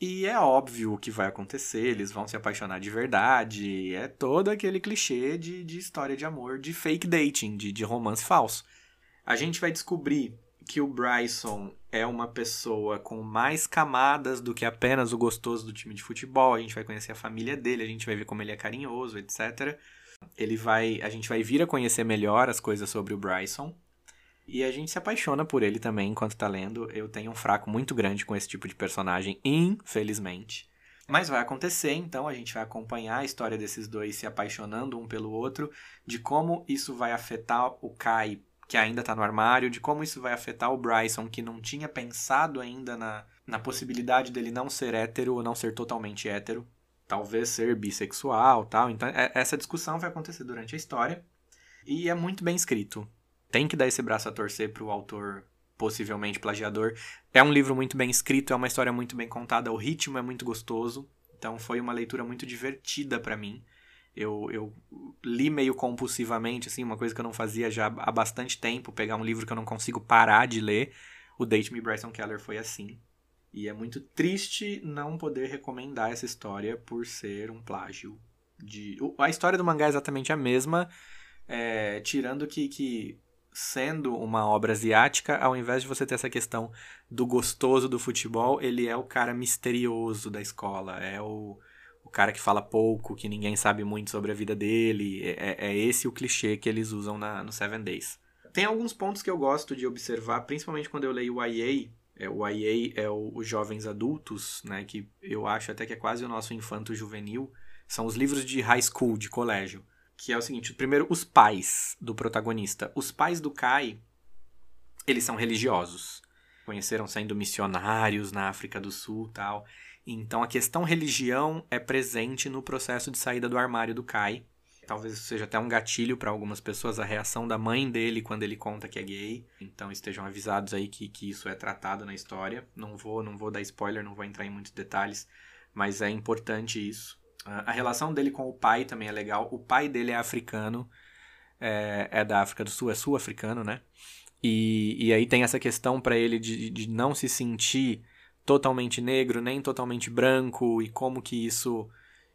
e é óbvio o que vai acontecer, eles vão se apaixonar de verdade. É todo aquele clichê de, de história de amor, de fake dating, de, de romance falso. A gente vai descobrir que o Bryson é uma pessoa com mais camadas do que apenas o gostoso do time de futebol. A gente vai conhecer a família dele, a gente vai ver como ele é carinhoso, etc. Ele vai, a gente vai vir a conhecer melhor as coisas sobre o Bryson. E a gente se apaixona por ele também enquanto tá lendo. Eu tenho um fraco muito grande com esse tipo de personagem, infelizmente. Mas vai acontecer, então a gente vai acompanhar a história desses dois se apaixonando um pelo outro, de como isso vai afetar o Kai, que ainda tá no armário, de como isso vai afetar o Bryson, que não tinha pensado ainda na, na possibilidade dele não ser hétero ou não ser totalmente hétero, talvez ser bissexual tal. Então, é, essa discussão vai acontecer durante a história. E é muito bem escrito tem que dar esse braço a torcer pro autor possivelmente plagiador. É um livro muito bem escrito, é uma história muito bem contada, o ritmo é muito gostoso. Então foi uma leitura muito divertida para mim. Eu, eu li meio compulsivamente, assim, uma coisa que eu não fazia já há bastante tempo, pegar um livro que eu não consigo parar de ler. O Date Me Bryson Keller foi assim. E é muito triste não poder recomendar essa história por ser um plágio. De... A história do mangá é exatamente a mesma, é, tirando que, que sendo uma obra asiática, ao invés de você ter essa questão do gostoso do futebol, ele é o cara misterioso da escola, é o, o cara que fala pouco, que ninguém sabe muito sobre a vida dele. É, é, é esse o clichê que eles usam na, no Seven Days. Tem alguns pontos que eu gosto de observar, principalmente quando eu leio o YA. É, o YA é o, os jovens adultos, né, que eu acho até que é quase o nosso infanto juvenil. São os livros de high school, de colégio que é o seguinte: primeiro, os pais do protagonista. Os pais do Kai, eles são religiosos. Conheceram sendo missionários na África do Sul tal. Então a questão religião é presente no processo de saída do armário do Kai. Talvez seja até um gatilho para algumas pessoas a reação da mãe dele quando ele conta que é gay. Então estejam avisados aí que, que isso é tratado na história. Não vou, não vou dar spoiler, não vou entrar em muitos detalhes, mas é importante isso. A relação dele com o pai também é legal. O pai dele é africano, é, é da África do Sul, é sul-africano, né? E, e aí tem essa questão para ele de, de não se sentir totalmente negro, nem totalmente branco, e como que isso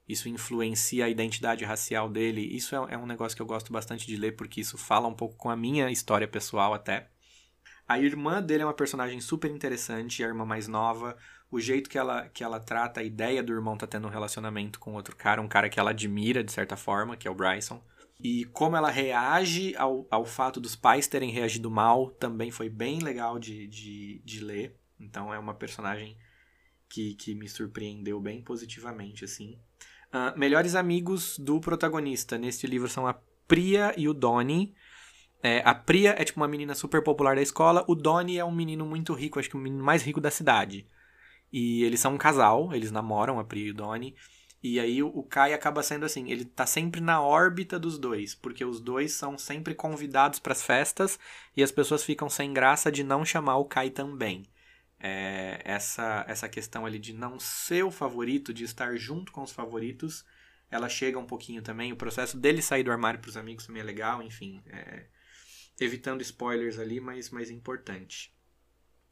isso influencia a identidade racial dele. Isso é, é, um negócio que eu gosto bastante de ler, porque isso fala um pouco com a minha história pessoal até. A irmã dele é uma personagem super interessante, a irmã mais nova o jeito que ela, que ela trata a ideia do irmão tá tendo um relacionamento com outro cara, um cara que ela admira de certa forma, que é o Bryson. E como ela reage ao, ao fato dos pais terem reagido mal também foi bem legal de, de, de ler. Então é uma personagem que, que me surpreendeu bem positivamente, assim. Uh, melhores amigos do protagonista neste livro são a Priya e o Donnie. É, a Priya é tipo uma menina super popular da escola. O Donnie é um menino muito rico, acho que o menino mais rico da cidade. E eles são um casal, eles namoram, a Pri e o Donnie. E aí o Kai acaba sendo assim, ele tá sempre na órbita dos dois, porque os dois são sempre convidados para as festas e as pessoas ficam sem graça de não chamar o Kai também. É, essa essa questão ali de não ser o favorito, de estar junto com os favoritos, ela chega um pouquinho também. O processo dele sair do armário para os amigos também é legal, enfim, é, evitando spoilers ali, mas mais importante.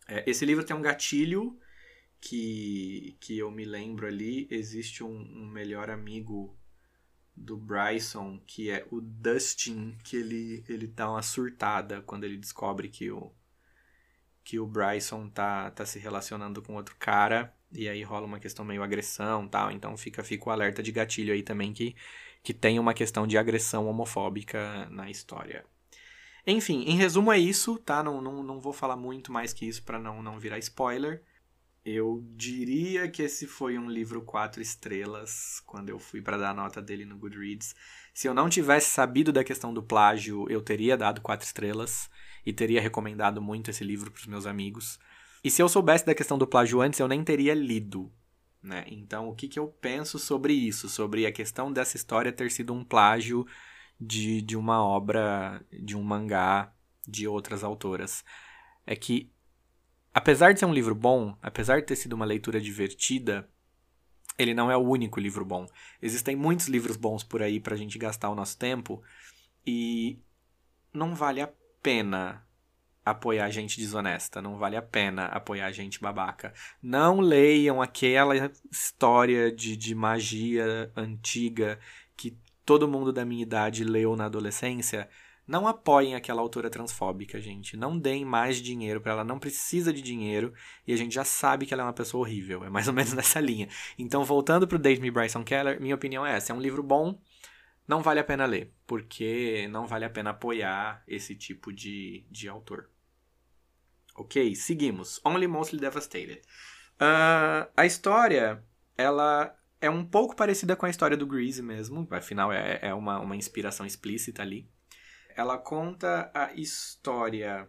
É, esse livro tem um gatilho que, que eu me lembro ali, existe um, um melhor amigo do Bryson, que é o Dustin, que ele, ele dá uma surtada quando ele descobre que o, que o Bryson tá, tá se relacionando com outro cara, e aí rola uma questão meio agressão tal, então fica, fica o alerta de gatilho aí também que, que tem uma questão de agressão homofóbica na história. Enfim, em resumo é isso, tá? Não, não, não vou falar muito mais que isso para não, não virar spoiler. Eu diria que esse foi um livro quatro estrelas quando eu fui para dar a nota dele no Goodreads. Se eu não tivesse sabido da questão do plágio, eu teria dado quatro estrelas e teria recomendado muito esse livro para os meus amigos. E se eu soubesse da questão do plágio antes, eu nem teria lido. Né? Então, o que, que eu penso sobre isso? Sobre a questão dessa história ter sido um plágio de, de uma obra, de um mangá de outras autoras. É que, apesar de ser um livro bom, apesar de ter sido uma leitura divertida, ele não é o único livro bom. Existem muitos livros bons por aí pra gente gastar o nosso tempo e não vale a pena apoiar gente desonesta, não vale a pena apoiar gente babaca. Não leiam aquela história de, de magia antiga que todo mundo da minha idade leu na adolescência. Não apoiem aquela autora transfóbica, gente. Não deem mais dinheiro para ela. Não precisa de dinheiro. E a gente já sabe que ela é uma pessoa horrível. É mais ou menos nessa linha. Então, voltando pro Dave Bryson Keller, minha opinião é essa. É um livro bom. Não vale a pena ler. Porque não vale a pena apoiar esse tipo de, de autor. Ok, seguimos. Only Mostly Devastated. Uh, a história, ela é um pouco parecida com a história do Greasy mesmo. Afinal, é, é uma, uma inspiração explícita ali. Ela conta a história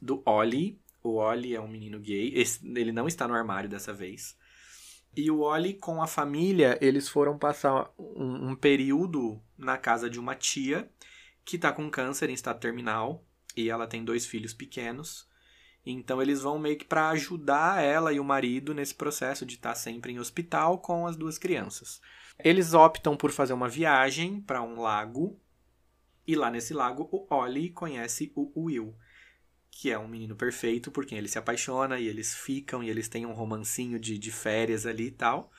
do Ollie. O Ollie é um menino gay. Esse, ele não está no armário dessa vez. E o Ollie, com a família, eles foram passar um, um período na casa de uma tia que está com câncer em estado terminal e ela tem dois filhos pequenos. Então eles vão meio que para ajudar ela e o marido nesse processo de estar tá sempre em hospital com as duas crianças. Eles optam por fazer uma viagem para um lago e lá nesse lago o Ollie conhece o Will, que é um menino perfeito por quem ele se apaixona e eles ficam e eles têm um romancinho de, de férias ali e tal.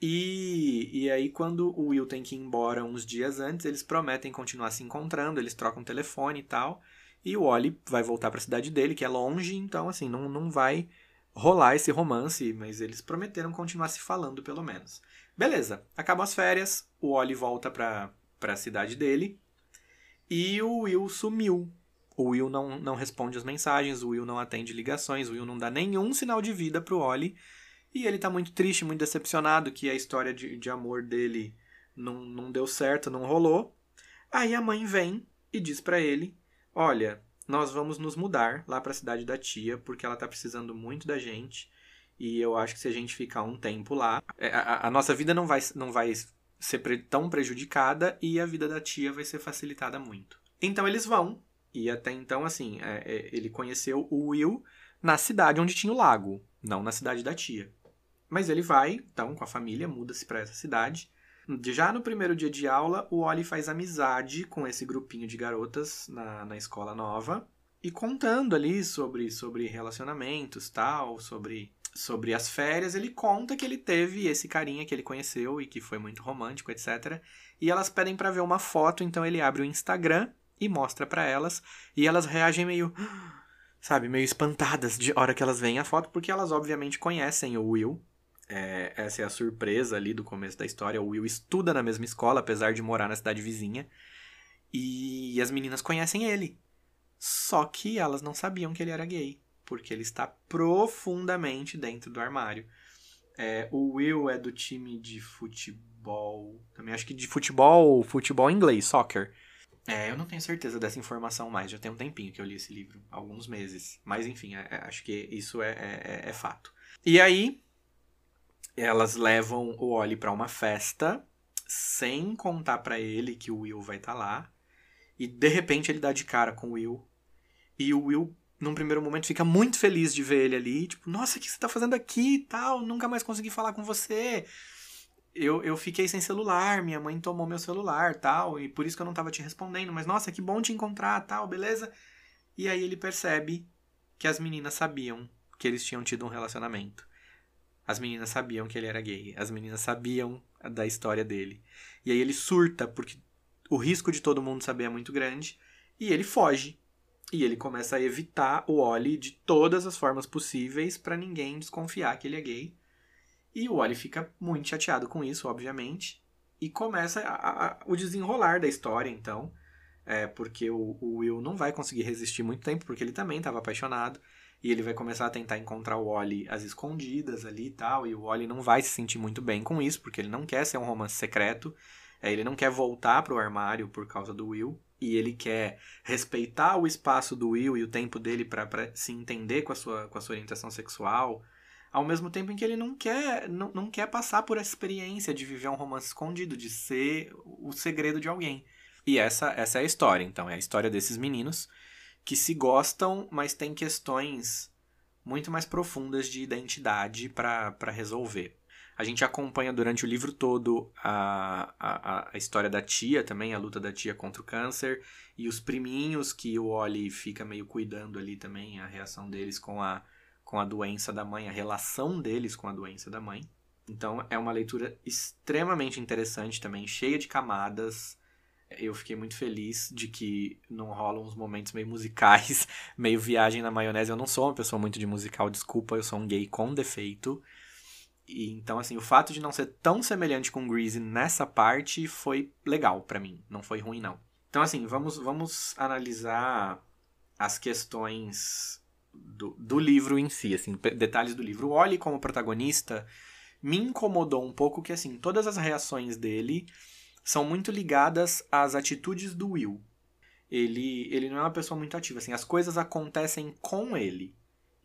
E, e aí, quando o Will tem que ir embora uns dias antes, eles prometem continuar se encontrando, eles trocam telefone e tal. E o Oli vai voltar para a cidade dele, que é longe, então assim, não, não vai rolar esse romance, mas eles prometeram continuar se falando pelo menos. Beleza, acabam as férias, o Oli volta para a cidade dele e o Will sumiu. O Will não, não responde as mensagens, o Will não atende ligações, o Will não dá nenhum sinal de vida pro Oli. E ele tá muito triste, muito decepcionado que a história de, de amor dele não, não deu certo, não rolou. Aí a mãe vem e diz para ele olha, nós vamos nos mudar lá para a cidade da tia, porque ela tá precisando muito da gente. E eu acho que se a gente ficar um tempo lá, é, a, a nossa vida não vai, não vai ser tão prejudicada e a vida da tia vai ser facilitada muito. Então eles vão, e até então, assim, é, é, ele conheceu o Will na cidade onde tinha o lago, não na cidade da tia. Mas ele vai, então, com a família, muda-se para essa cidade. Já no primeiro dia de aula, o Oli faz amizade com esse grupinho de garotas na, na escola nova e contando ali sobre, sobre relacionamentos, tal, sobre, sobre as férias, ele conta que ele teve esse carinha que ele conheceu e que foi muito romântico, etc. E elas pedem para ver uma foto, então ele abre o Instagram e mostra para elas e elas reagem meio sabe, meio espantadas de hora que elas veem a foto, porque elas obviamente conhecem o Will, é, essa é a surpresa ali do começo da história. O Will estuda na mesma escola, apesar de morar na cidade vizinha. E as meninas conhecem ele. Só que elas não sabiam que ele era gay. Porque ele está profundamente dentro do armário. É, o Will é do time de futebol. Também acho que de futebol, futebol inglês, soccer. É, eu não tenho certeza dessa informação mais. Já tem um tempinho que eu li esse livro, alguns meses. Mas enfim, é, é acho que isso é, é, é fato. E aí, elas levam o Oli para uma festa sem contar para ele que o Will vai estar tá lá. E de repente ele dá de cara com o Will. E o Will, num primeiro momento, fica muito feliz de ver ele ali. Tipo, nossa, o que você tá fazendo aqui e tal? Nunca mais consegui falar com você. Eu, eu fiquei sem celular, minha mãe tomou meu celular tal. E por isso que eu não tava te respondendo. Mas nossa, que bom te encontrar tal, beleza? E aí ele percebe que as meninas sabiam que eles tinham tido um relacionamento. As meninas sabiam que ele era gay. As meninas sabiam da história dele. E aí ele surta, porque o risco de todo mundo saber é muito grande. E ele foge. E ele começa a evitar o Oli de todas as formas possíveis para ninguém desconfiar que ele é gay. E o Oli fica muito chateado com isso, obviamente. E começa a, a, o desenrolar da história, então. É, porque o, o Will não vai conseguir resistir muito tempo, porque ele também estava apaixonado. E ele vai começar a tentar encontrar o Wally às escondidas ali e tal. E o Wally não vai se sentir muito bem com isso, porque ele não quer ser um romance secreto. É, ele não quer voltar pro armário por causa do Will. E ele quer respeitar o espaço do Will e o tempo dele para se entender com a, sua, com a sua orientação sexual, ao mesmo tempo em que ele não quer não, não quer passar por essa experiência de viver um romance escondido, de ser o segredo de alguém. E essa, essa é a história, então, é a história desses meninos que se gostam, mas têm questões muito mais profundas de identidade para resolver. A gente acompanha durante o livro todo a, a, a história da tia também, a luta da tia contra o câncer, e os priminhos que o Oli fica meio cuidando ali também, a reação deles com a, com a doença da mãe, a relação deles com a doença da mãe. Então é uma leitura extremamente interessante também, cheia de camadas. Eu fiquei muito feliz de que não rolam uns momentos meio musicais, meio viagem na maionese. Eu não sou uma pessoa muito de musical, desculpa, eu sou um gay com defeito. E, então, assim, o fato de não ser tão semelhante com Greasy nessa parte foi legal para mim. Não foi ruim, não. Então, assim, vamos, vamos analisar as questões do, do livro em si, assim, detalhes do livro. O Oli, como protagonista, me incomodou um pouco que, assim, todas as reações dele são muito ligadas às atitudes do Will. Ele, ele não é uma pessoa muito ativa, assim, as coisas acontecem com ele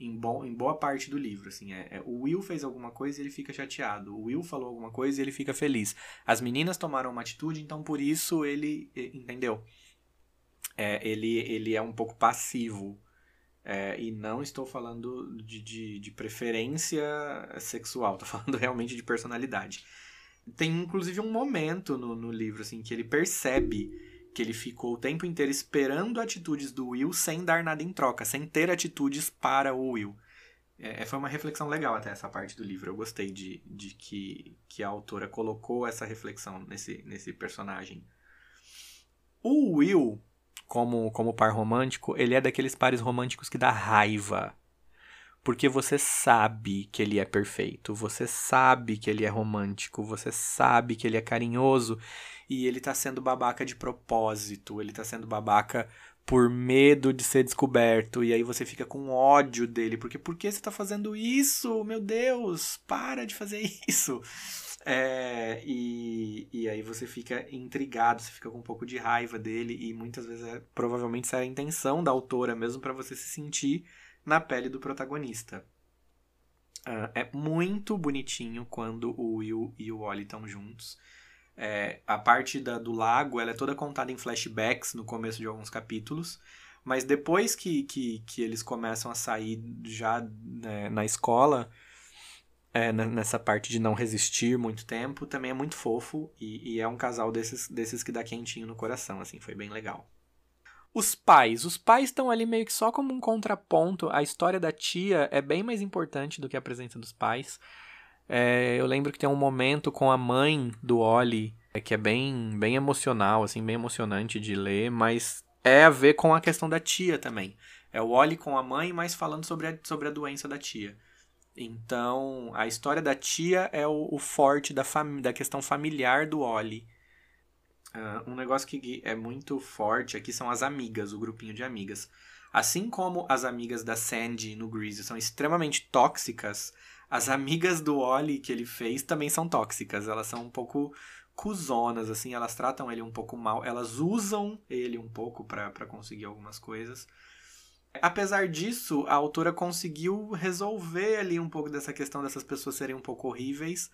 em, bom, em boa parte do livro. Assim, é, é, o Will fez alguma coisa e ele fica chateado. O Will falou alguma coisa e ele fica feliz. As meninas tomaram uma atitude, então por isso ele. Entendeu? É, ele, ele é um pouco passivo. É, e não estou falando de, de, de preferência sexual, estou falando realmente de personalidade. Tem inclusive um momento no, no livro assim que ele percebe que ele ficou o tempo inteiro esperando atitudes do Will sem dar nada em troca, sem ter atitudes para o Will. É, é, foi uma reflexão legal até essa parte do livro. Eu gostei de, de que, que a autora colocou essa reflexão nesse, nesse personagem. O Will, como, como par romântico, ele é daqueles pares românticos que dá raiva. Porque você sabe que ele é perfeito, você sabe que ele é romântico, você sabe que ele é carinhoso e ele tá sendo babaca de propósito, ele tá sendo babaca por medo de ser descoberto, e aí você fica com ódio dele, porque por que você tá fazendo isso? Meu Deus, para de fazer isso. É, e, e aí você fica intrigado, você fica com um pouco de raiva dele, e muitas vezes é, provavelmente essa é a intenção da autora mesmo para você se sentir na pele do protagonista. Uh, é muito bonitinho quando o Will e o Wally estão juntos. É, a parte da, do lago ela é toda contada em flashbacks no começo de alguns capítulos. Mas depois que, que, que eles começam a sair já né, na escola, é, nessa parte de não resistir muito tempo, também é muito fofo. E, e é um casal desses, desses que dá quentinho no coração, assim, foi bem legal. Os pais. Os pais estão ali meio que só como um contraponto. A história da tia é bem mais importante do que a presença dos pais. É, eu lembro que tem um momento com a mãe do Oli é, que é bem, bem emocional, assim, bem emocionante de ler, mas é a ver com a questão da tia também. É o Oli com a mãe, mas falando sobre a, sobre a doença da tia. Então, a história da tia é o, o forte da, da questão familiar do Oli. Uh, um negócio que é muito forte aqui são as amigas, o grupinho de amigas. Assim como as amigas da Sandy no Greasy são extremamente tóxicas, as amigas do Oli que ele fez também são tóxicas. Elas são um pouco cuzonas, assim, elas tratam ele um pouco mal, elas usam ele um pouco para conseguir algumas coisas. Apesar disso, a autora conseguiu resolver ali um pouco dessa questão dessas pessoas serem um pouco horríveis,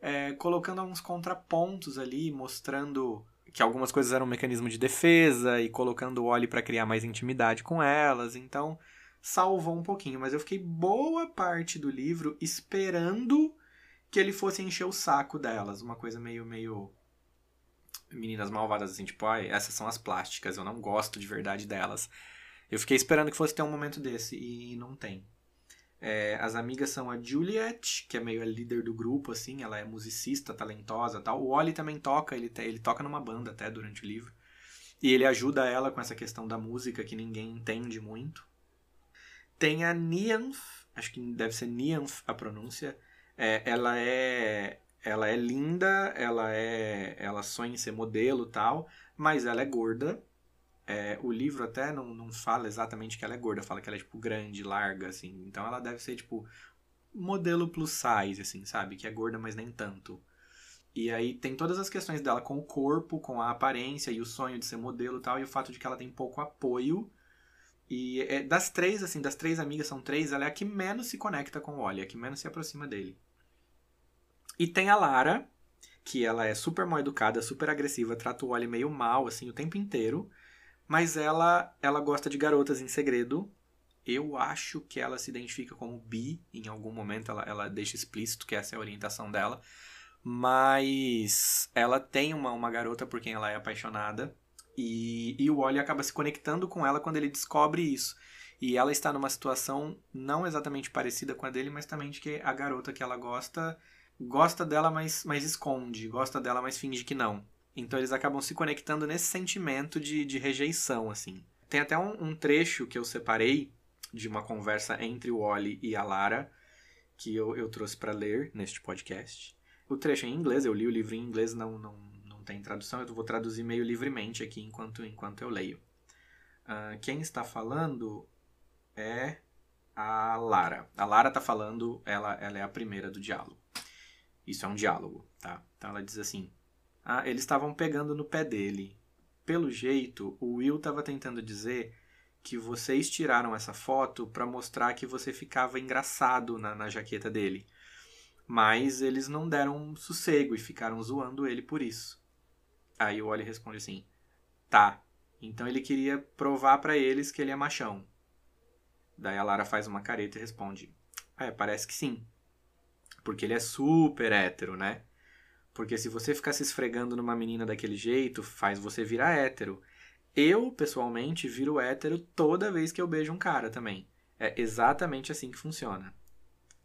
é, colocando alguns contrapontos ali, mostrando que algumas coisas eram um mecanismo de defesa e colocando o Oli para criar mais intimidade com elas. Então, salvou um pouquinho, mas eu fiquei boa parte do livro esperando que ele fosse encher o saco delas, uma coisa meio meio meninas malvadas assim, tipo, ai, essas são as plásticas, eu não gosto de verdade delas. Eu fiquei esperando que fosse ter um momento desse e não tem. É, as amigas são a Juliet, que é meio a líder do grupo, assim, ela é musicista, talentosa tal. O Oli também toca, ele, ele toca numa banda até durante o livro. E ele ajuda ela com essa questão da música que ninguém entende muito. Tem a Nianth, acho que deve ser Nianth a pronúncia. É, ela é ela é linda, ela é ela sonha em ser modelo tal, mas ela é gorda. É, o livro até não, não fala exatamente que ela é gorda, fala que ela é tipo grande, larga, assim. Então ela deve ser tipo modelo plus size, assim, sabe? Que é gorda, mas nem tanto. E aí tem todas as questões dela com o corpo, com a aparência e o sonho de ser modelo e tal, e o fato de que ela tem pouco apoio. E é, das três, assim, das três amigas, são três, ela é a que menos se conecta com o Wally, a que menos se aproxima dele. E tem a Lara, que ela é super mal educada, super agressiva, trata o Wally meio mal, assim, o tempo inteiro. Mas ela, ela gosta de garotas em segredo. Eu acho que ela se identifica como bi, em algum momento ela, ela deixa explícito que essa é a orientação dela. Mas ela tem uma, uma garota por quem ela é apaixonada. E, e o Wally acaba se conectando com ela quando ele descobre isso. E ela está numa situação não exatamente parecida com a dele, mas também de que a garota que ela gosta gosta dela, mas, mas esconde, gosta dela, mas finge que não. Então eles acabam se conectando nesse sentimento de, de rejeição, assim. Tem até um, um trecho que eu separei de uma conversa entre o Wally e a Lara, que eu, eu trouxe para ler neste podcast. O trecho é em inglês, eu li o livro em inglês, não, não, não tem tradução, eu vou traduzir meio livremente aqui enquanto, enquanto eu leio. Uh, quem está falando é a Lara. A Lara está falando, ela, ela é a primeira do diálogo. Isso é um diálogo, tá? Então ela diz assim: Ah, eles estavam pegando no pé dele. Pelo jeito, o Will estava tentando dizer que vocês tiraram essa foto para mostrar que você ficava engraçado na, na jaqueta dele. Mas eles não deram sossego e ficaram zoando ele por isso. Aí o Wally responde assim: Tá, então ele queria provar para eles que ele é machão. Daí a Lara faz uma careta e responde: É, parece que sim. Porque ele é super hétero, né? Porque se você ficar se esfregando numa menina daquele jeito, faz você virar hétero. Eu, pessoalmente, viro hétero toda vez que eu beijo um cara também. É exatamente assim que funciona.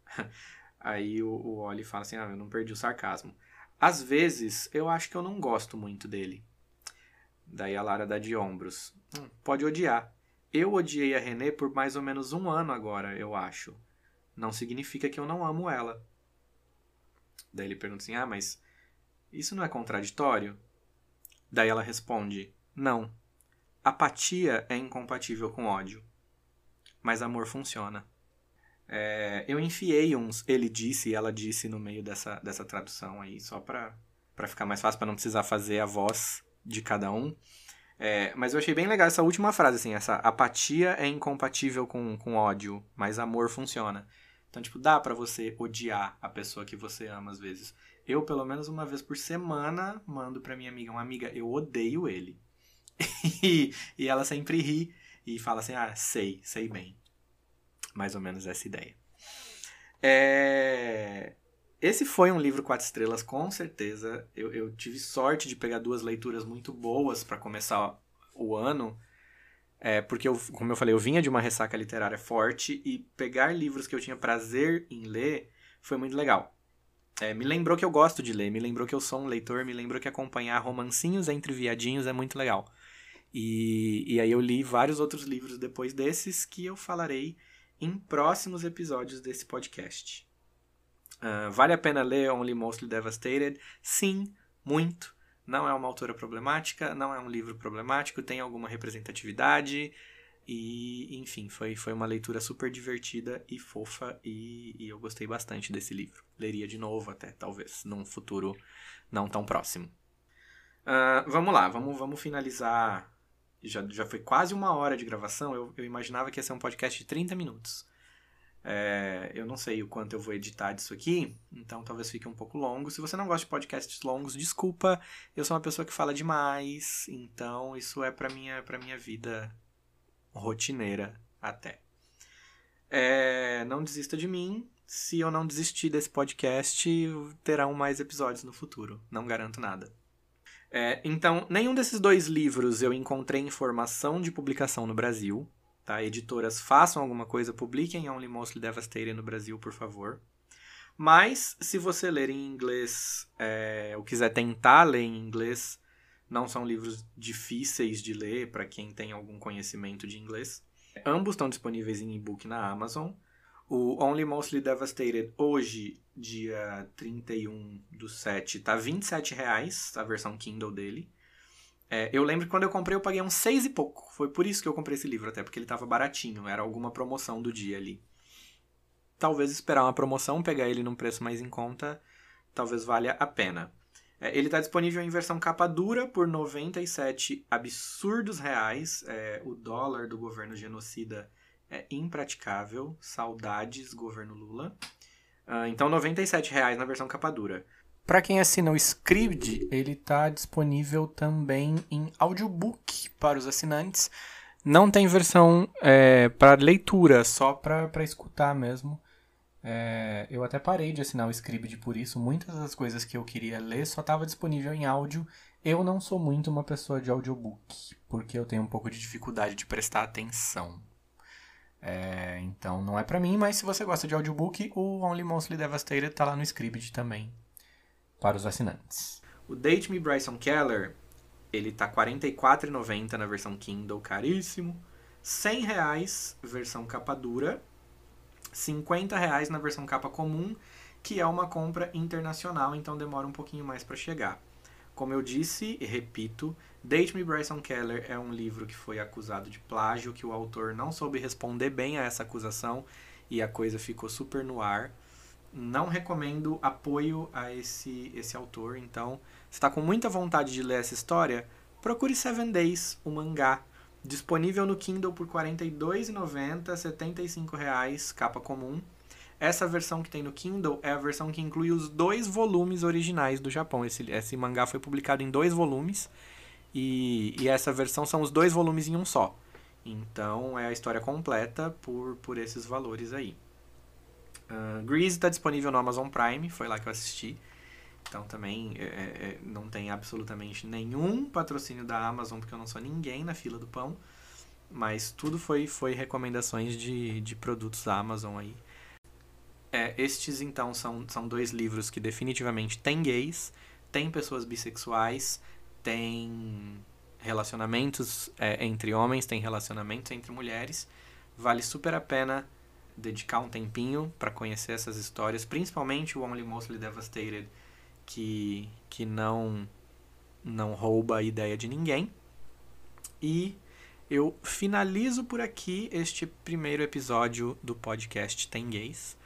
Aí o, o Oli fala assim: ah, eu não perdi o sarcasmo. Às vezes, eu acho que eu não gosto muito dele. Daí a Lara dá de ombros. Hum, pode odiar. Eu odiei a René por mais ou menos um ano agora, eu acho. Não significa que eu não amo ela. Daí ele pergunta assim: ah, mas isso não é contraditório? Daí ela responde: não. Apatia é incompatível com ódio. Mas amor funciona. É, eu enfiei uns ele disse e ela disse no meio dessa, dessa tradução aí, só pra, pra ficar mais fácil, para não precisar fazer a voz de cada um. É, mas eu achei bem legal essa última frase, assim, essa apatia é incompatível com, com ódio, mas amor funciona. Então, tipo, dá para você odiar a pessoa que você ama às vezes. Eu, pelo menos uma vez por semana, mando pra minha amiga, uma amiga, eu odeio ele. e, e ela sempre ri e fala assim, ah, sei, sei bem mais ou menos essa ideia. É... Esse foi um livro quatro estrelas, com certeza. Eu, eu tive sorte de pegar duas leituras muito boas para começar o ano. É, porque, eu, como eu falei, eu vinha de uma ressaca literária forte e pegar livros que eu tinha prazer em ler foi muito legal. É, me lembrou que eu gosto de ler, me lembrou que eu sou um leitor, me lembrou que acompanhar romancinhos entre viadinhos é muito legal. E, e aí eu li vários outros livros depois desses que eu falarei em próximos episódios desse podcast. Uh, vale a pena ler Only Mostly Devastated? Sim, muito. Não é uma autora problemática, não é um livro problemático, tem alguma representatividade. E, enfim, foi, foi uma leitura super divertida e fofa e, e eu gostei bastante desse livro. Leria de novo até, talvez, num futuro não tão próximo. Uh, vamos lá, vamos, vamos finalizar já, já foi quase uma hora de gravação, eu, eu imaginava que ia ser um podcast de 30 minutos. É, eu não sei o quanto eu vou editar disso aqui, então talvez fique um pouco longo. Se você não gosta de podcasts longos, desculpa, eu sou uma pessoa que fala demais, então isso é para minha minha vida rotineira até. É, não desista de mim. Se eu não desistir desse podcast, terão mais episódios no futuro. Não garanto nada. É, então, nenhum desses dois livros eu encontrei informação de publicação no Brasil. Tá? Editoras, façam alguma coisa, publiquem Only Mostly Devastated no Brasil, por favor. Mas, se você ler em inglês, é, ou quiser tentar ler em inglês, não são livros difíceis de ler para quem tem algum conhecimento de inglês. Ambos estão disponíveis em e-book na Amazon. O Only Mostly Devastated hoje, dia 31 do 7, tá 27 reais a versão Kindle dele. É, eu lembro que quando eu comprei eu paguei uns 6 e pouco. Foi por isso que eu comprei esse livro, até porque ele tava baratinho, era alguma promoção do dia ali. Talvez esperar uma promoção, pegar ele num preço mais em conta, talvez valha a pena. É, ele está disponível em versão capa dura por 97 absurdos reais. É, o dólar do governo genocida é impraticável. Saudades, governo Lula. Uh, então, 97 reais na versão capa dura. Para quem assina o Scribd, ele está disponível também em audiobook para os assinantes. Não tem versão é, para leitura, só para escutar mesmo. É, eu até parei de assinar o Scribd por isso. Muitas das coisas que eu queria ler só estava disponível em áudio. Eu não sou muito uma pessoa de audiobook, porque eu tenho um pouco de dificuldade de prestar atenção. É, então não é para mim, mas se você gosta de audiobook, o Only Mostly Devastated tá lá no Scribd também, para os assinantes. O Date Me Bryson Keller, ele tá R$ 44,90 na versão Kindle, caríssimo. R$ reais versão capa dura 50 reais na versão capa comum, que é uma compra internacional, então demora um pouquinho mais para chegar. Como eu disse e repito, Date Me Bryson Keller é um livro que foi acusado de plágio, que o autor não soube responder bem a essa acusação e a coisa ficou super no ar. Não recomendo apoio a esse, esse autor, então, se está com muita vontade de ler essa história, procure Seven Days, o mangá Disponível no Kindle por R$ 42,90, 75 reais, capa comum. Essa versão que tem no Kindle é a versão que inclui os dois volumes originais do Japão. Esse, esse mangá foi publicado em dois volumes e, e essa versão são os dois volumes em um só. Então é a história completa por, por esses valores aí. Uh, Grease está disponível no Amazon Prime, foi lá que eu assisti. Então também é, é, é, não tem absolutamente nenhum patrocínio da Amazon, porque eu não sou ninguém na fila do pão. Mas tudo foi, foi recomendações de, de produtos da Amazon aí. É, estes então são, são dois livros que definitivamente têm gays, tem pessoas bissexuais, tem relacionamentos é, entre homens, tem relacionamentos entre mulheres. Vale super a pena dedicar um tempinho para conhecer essas histórias, principalmente o Only Mostly Devastated que, que não, não rouba a ideia de ninguém. E eu finalizo por aqui este primeiro episódio do podcast Tem Gays.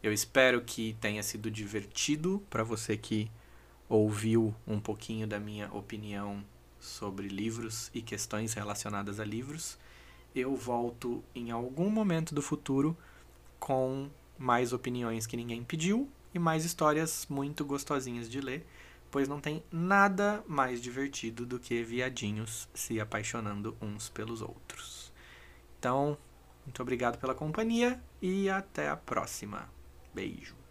Eu espero que tenha sido divertido para você que ouviu um pouquinho da minha opinião sobre livros e questões relacionadas a livros. Eu volto em algum momento do futuro com mais opiniões que ninguém pediu e mais histórias muito gostosinhas de ler, pois não tem nada mais divertido do que viadinhos se apaixonando uns pelos outros. Então, muito obrigado pela companhia e até a próxima. Beijo.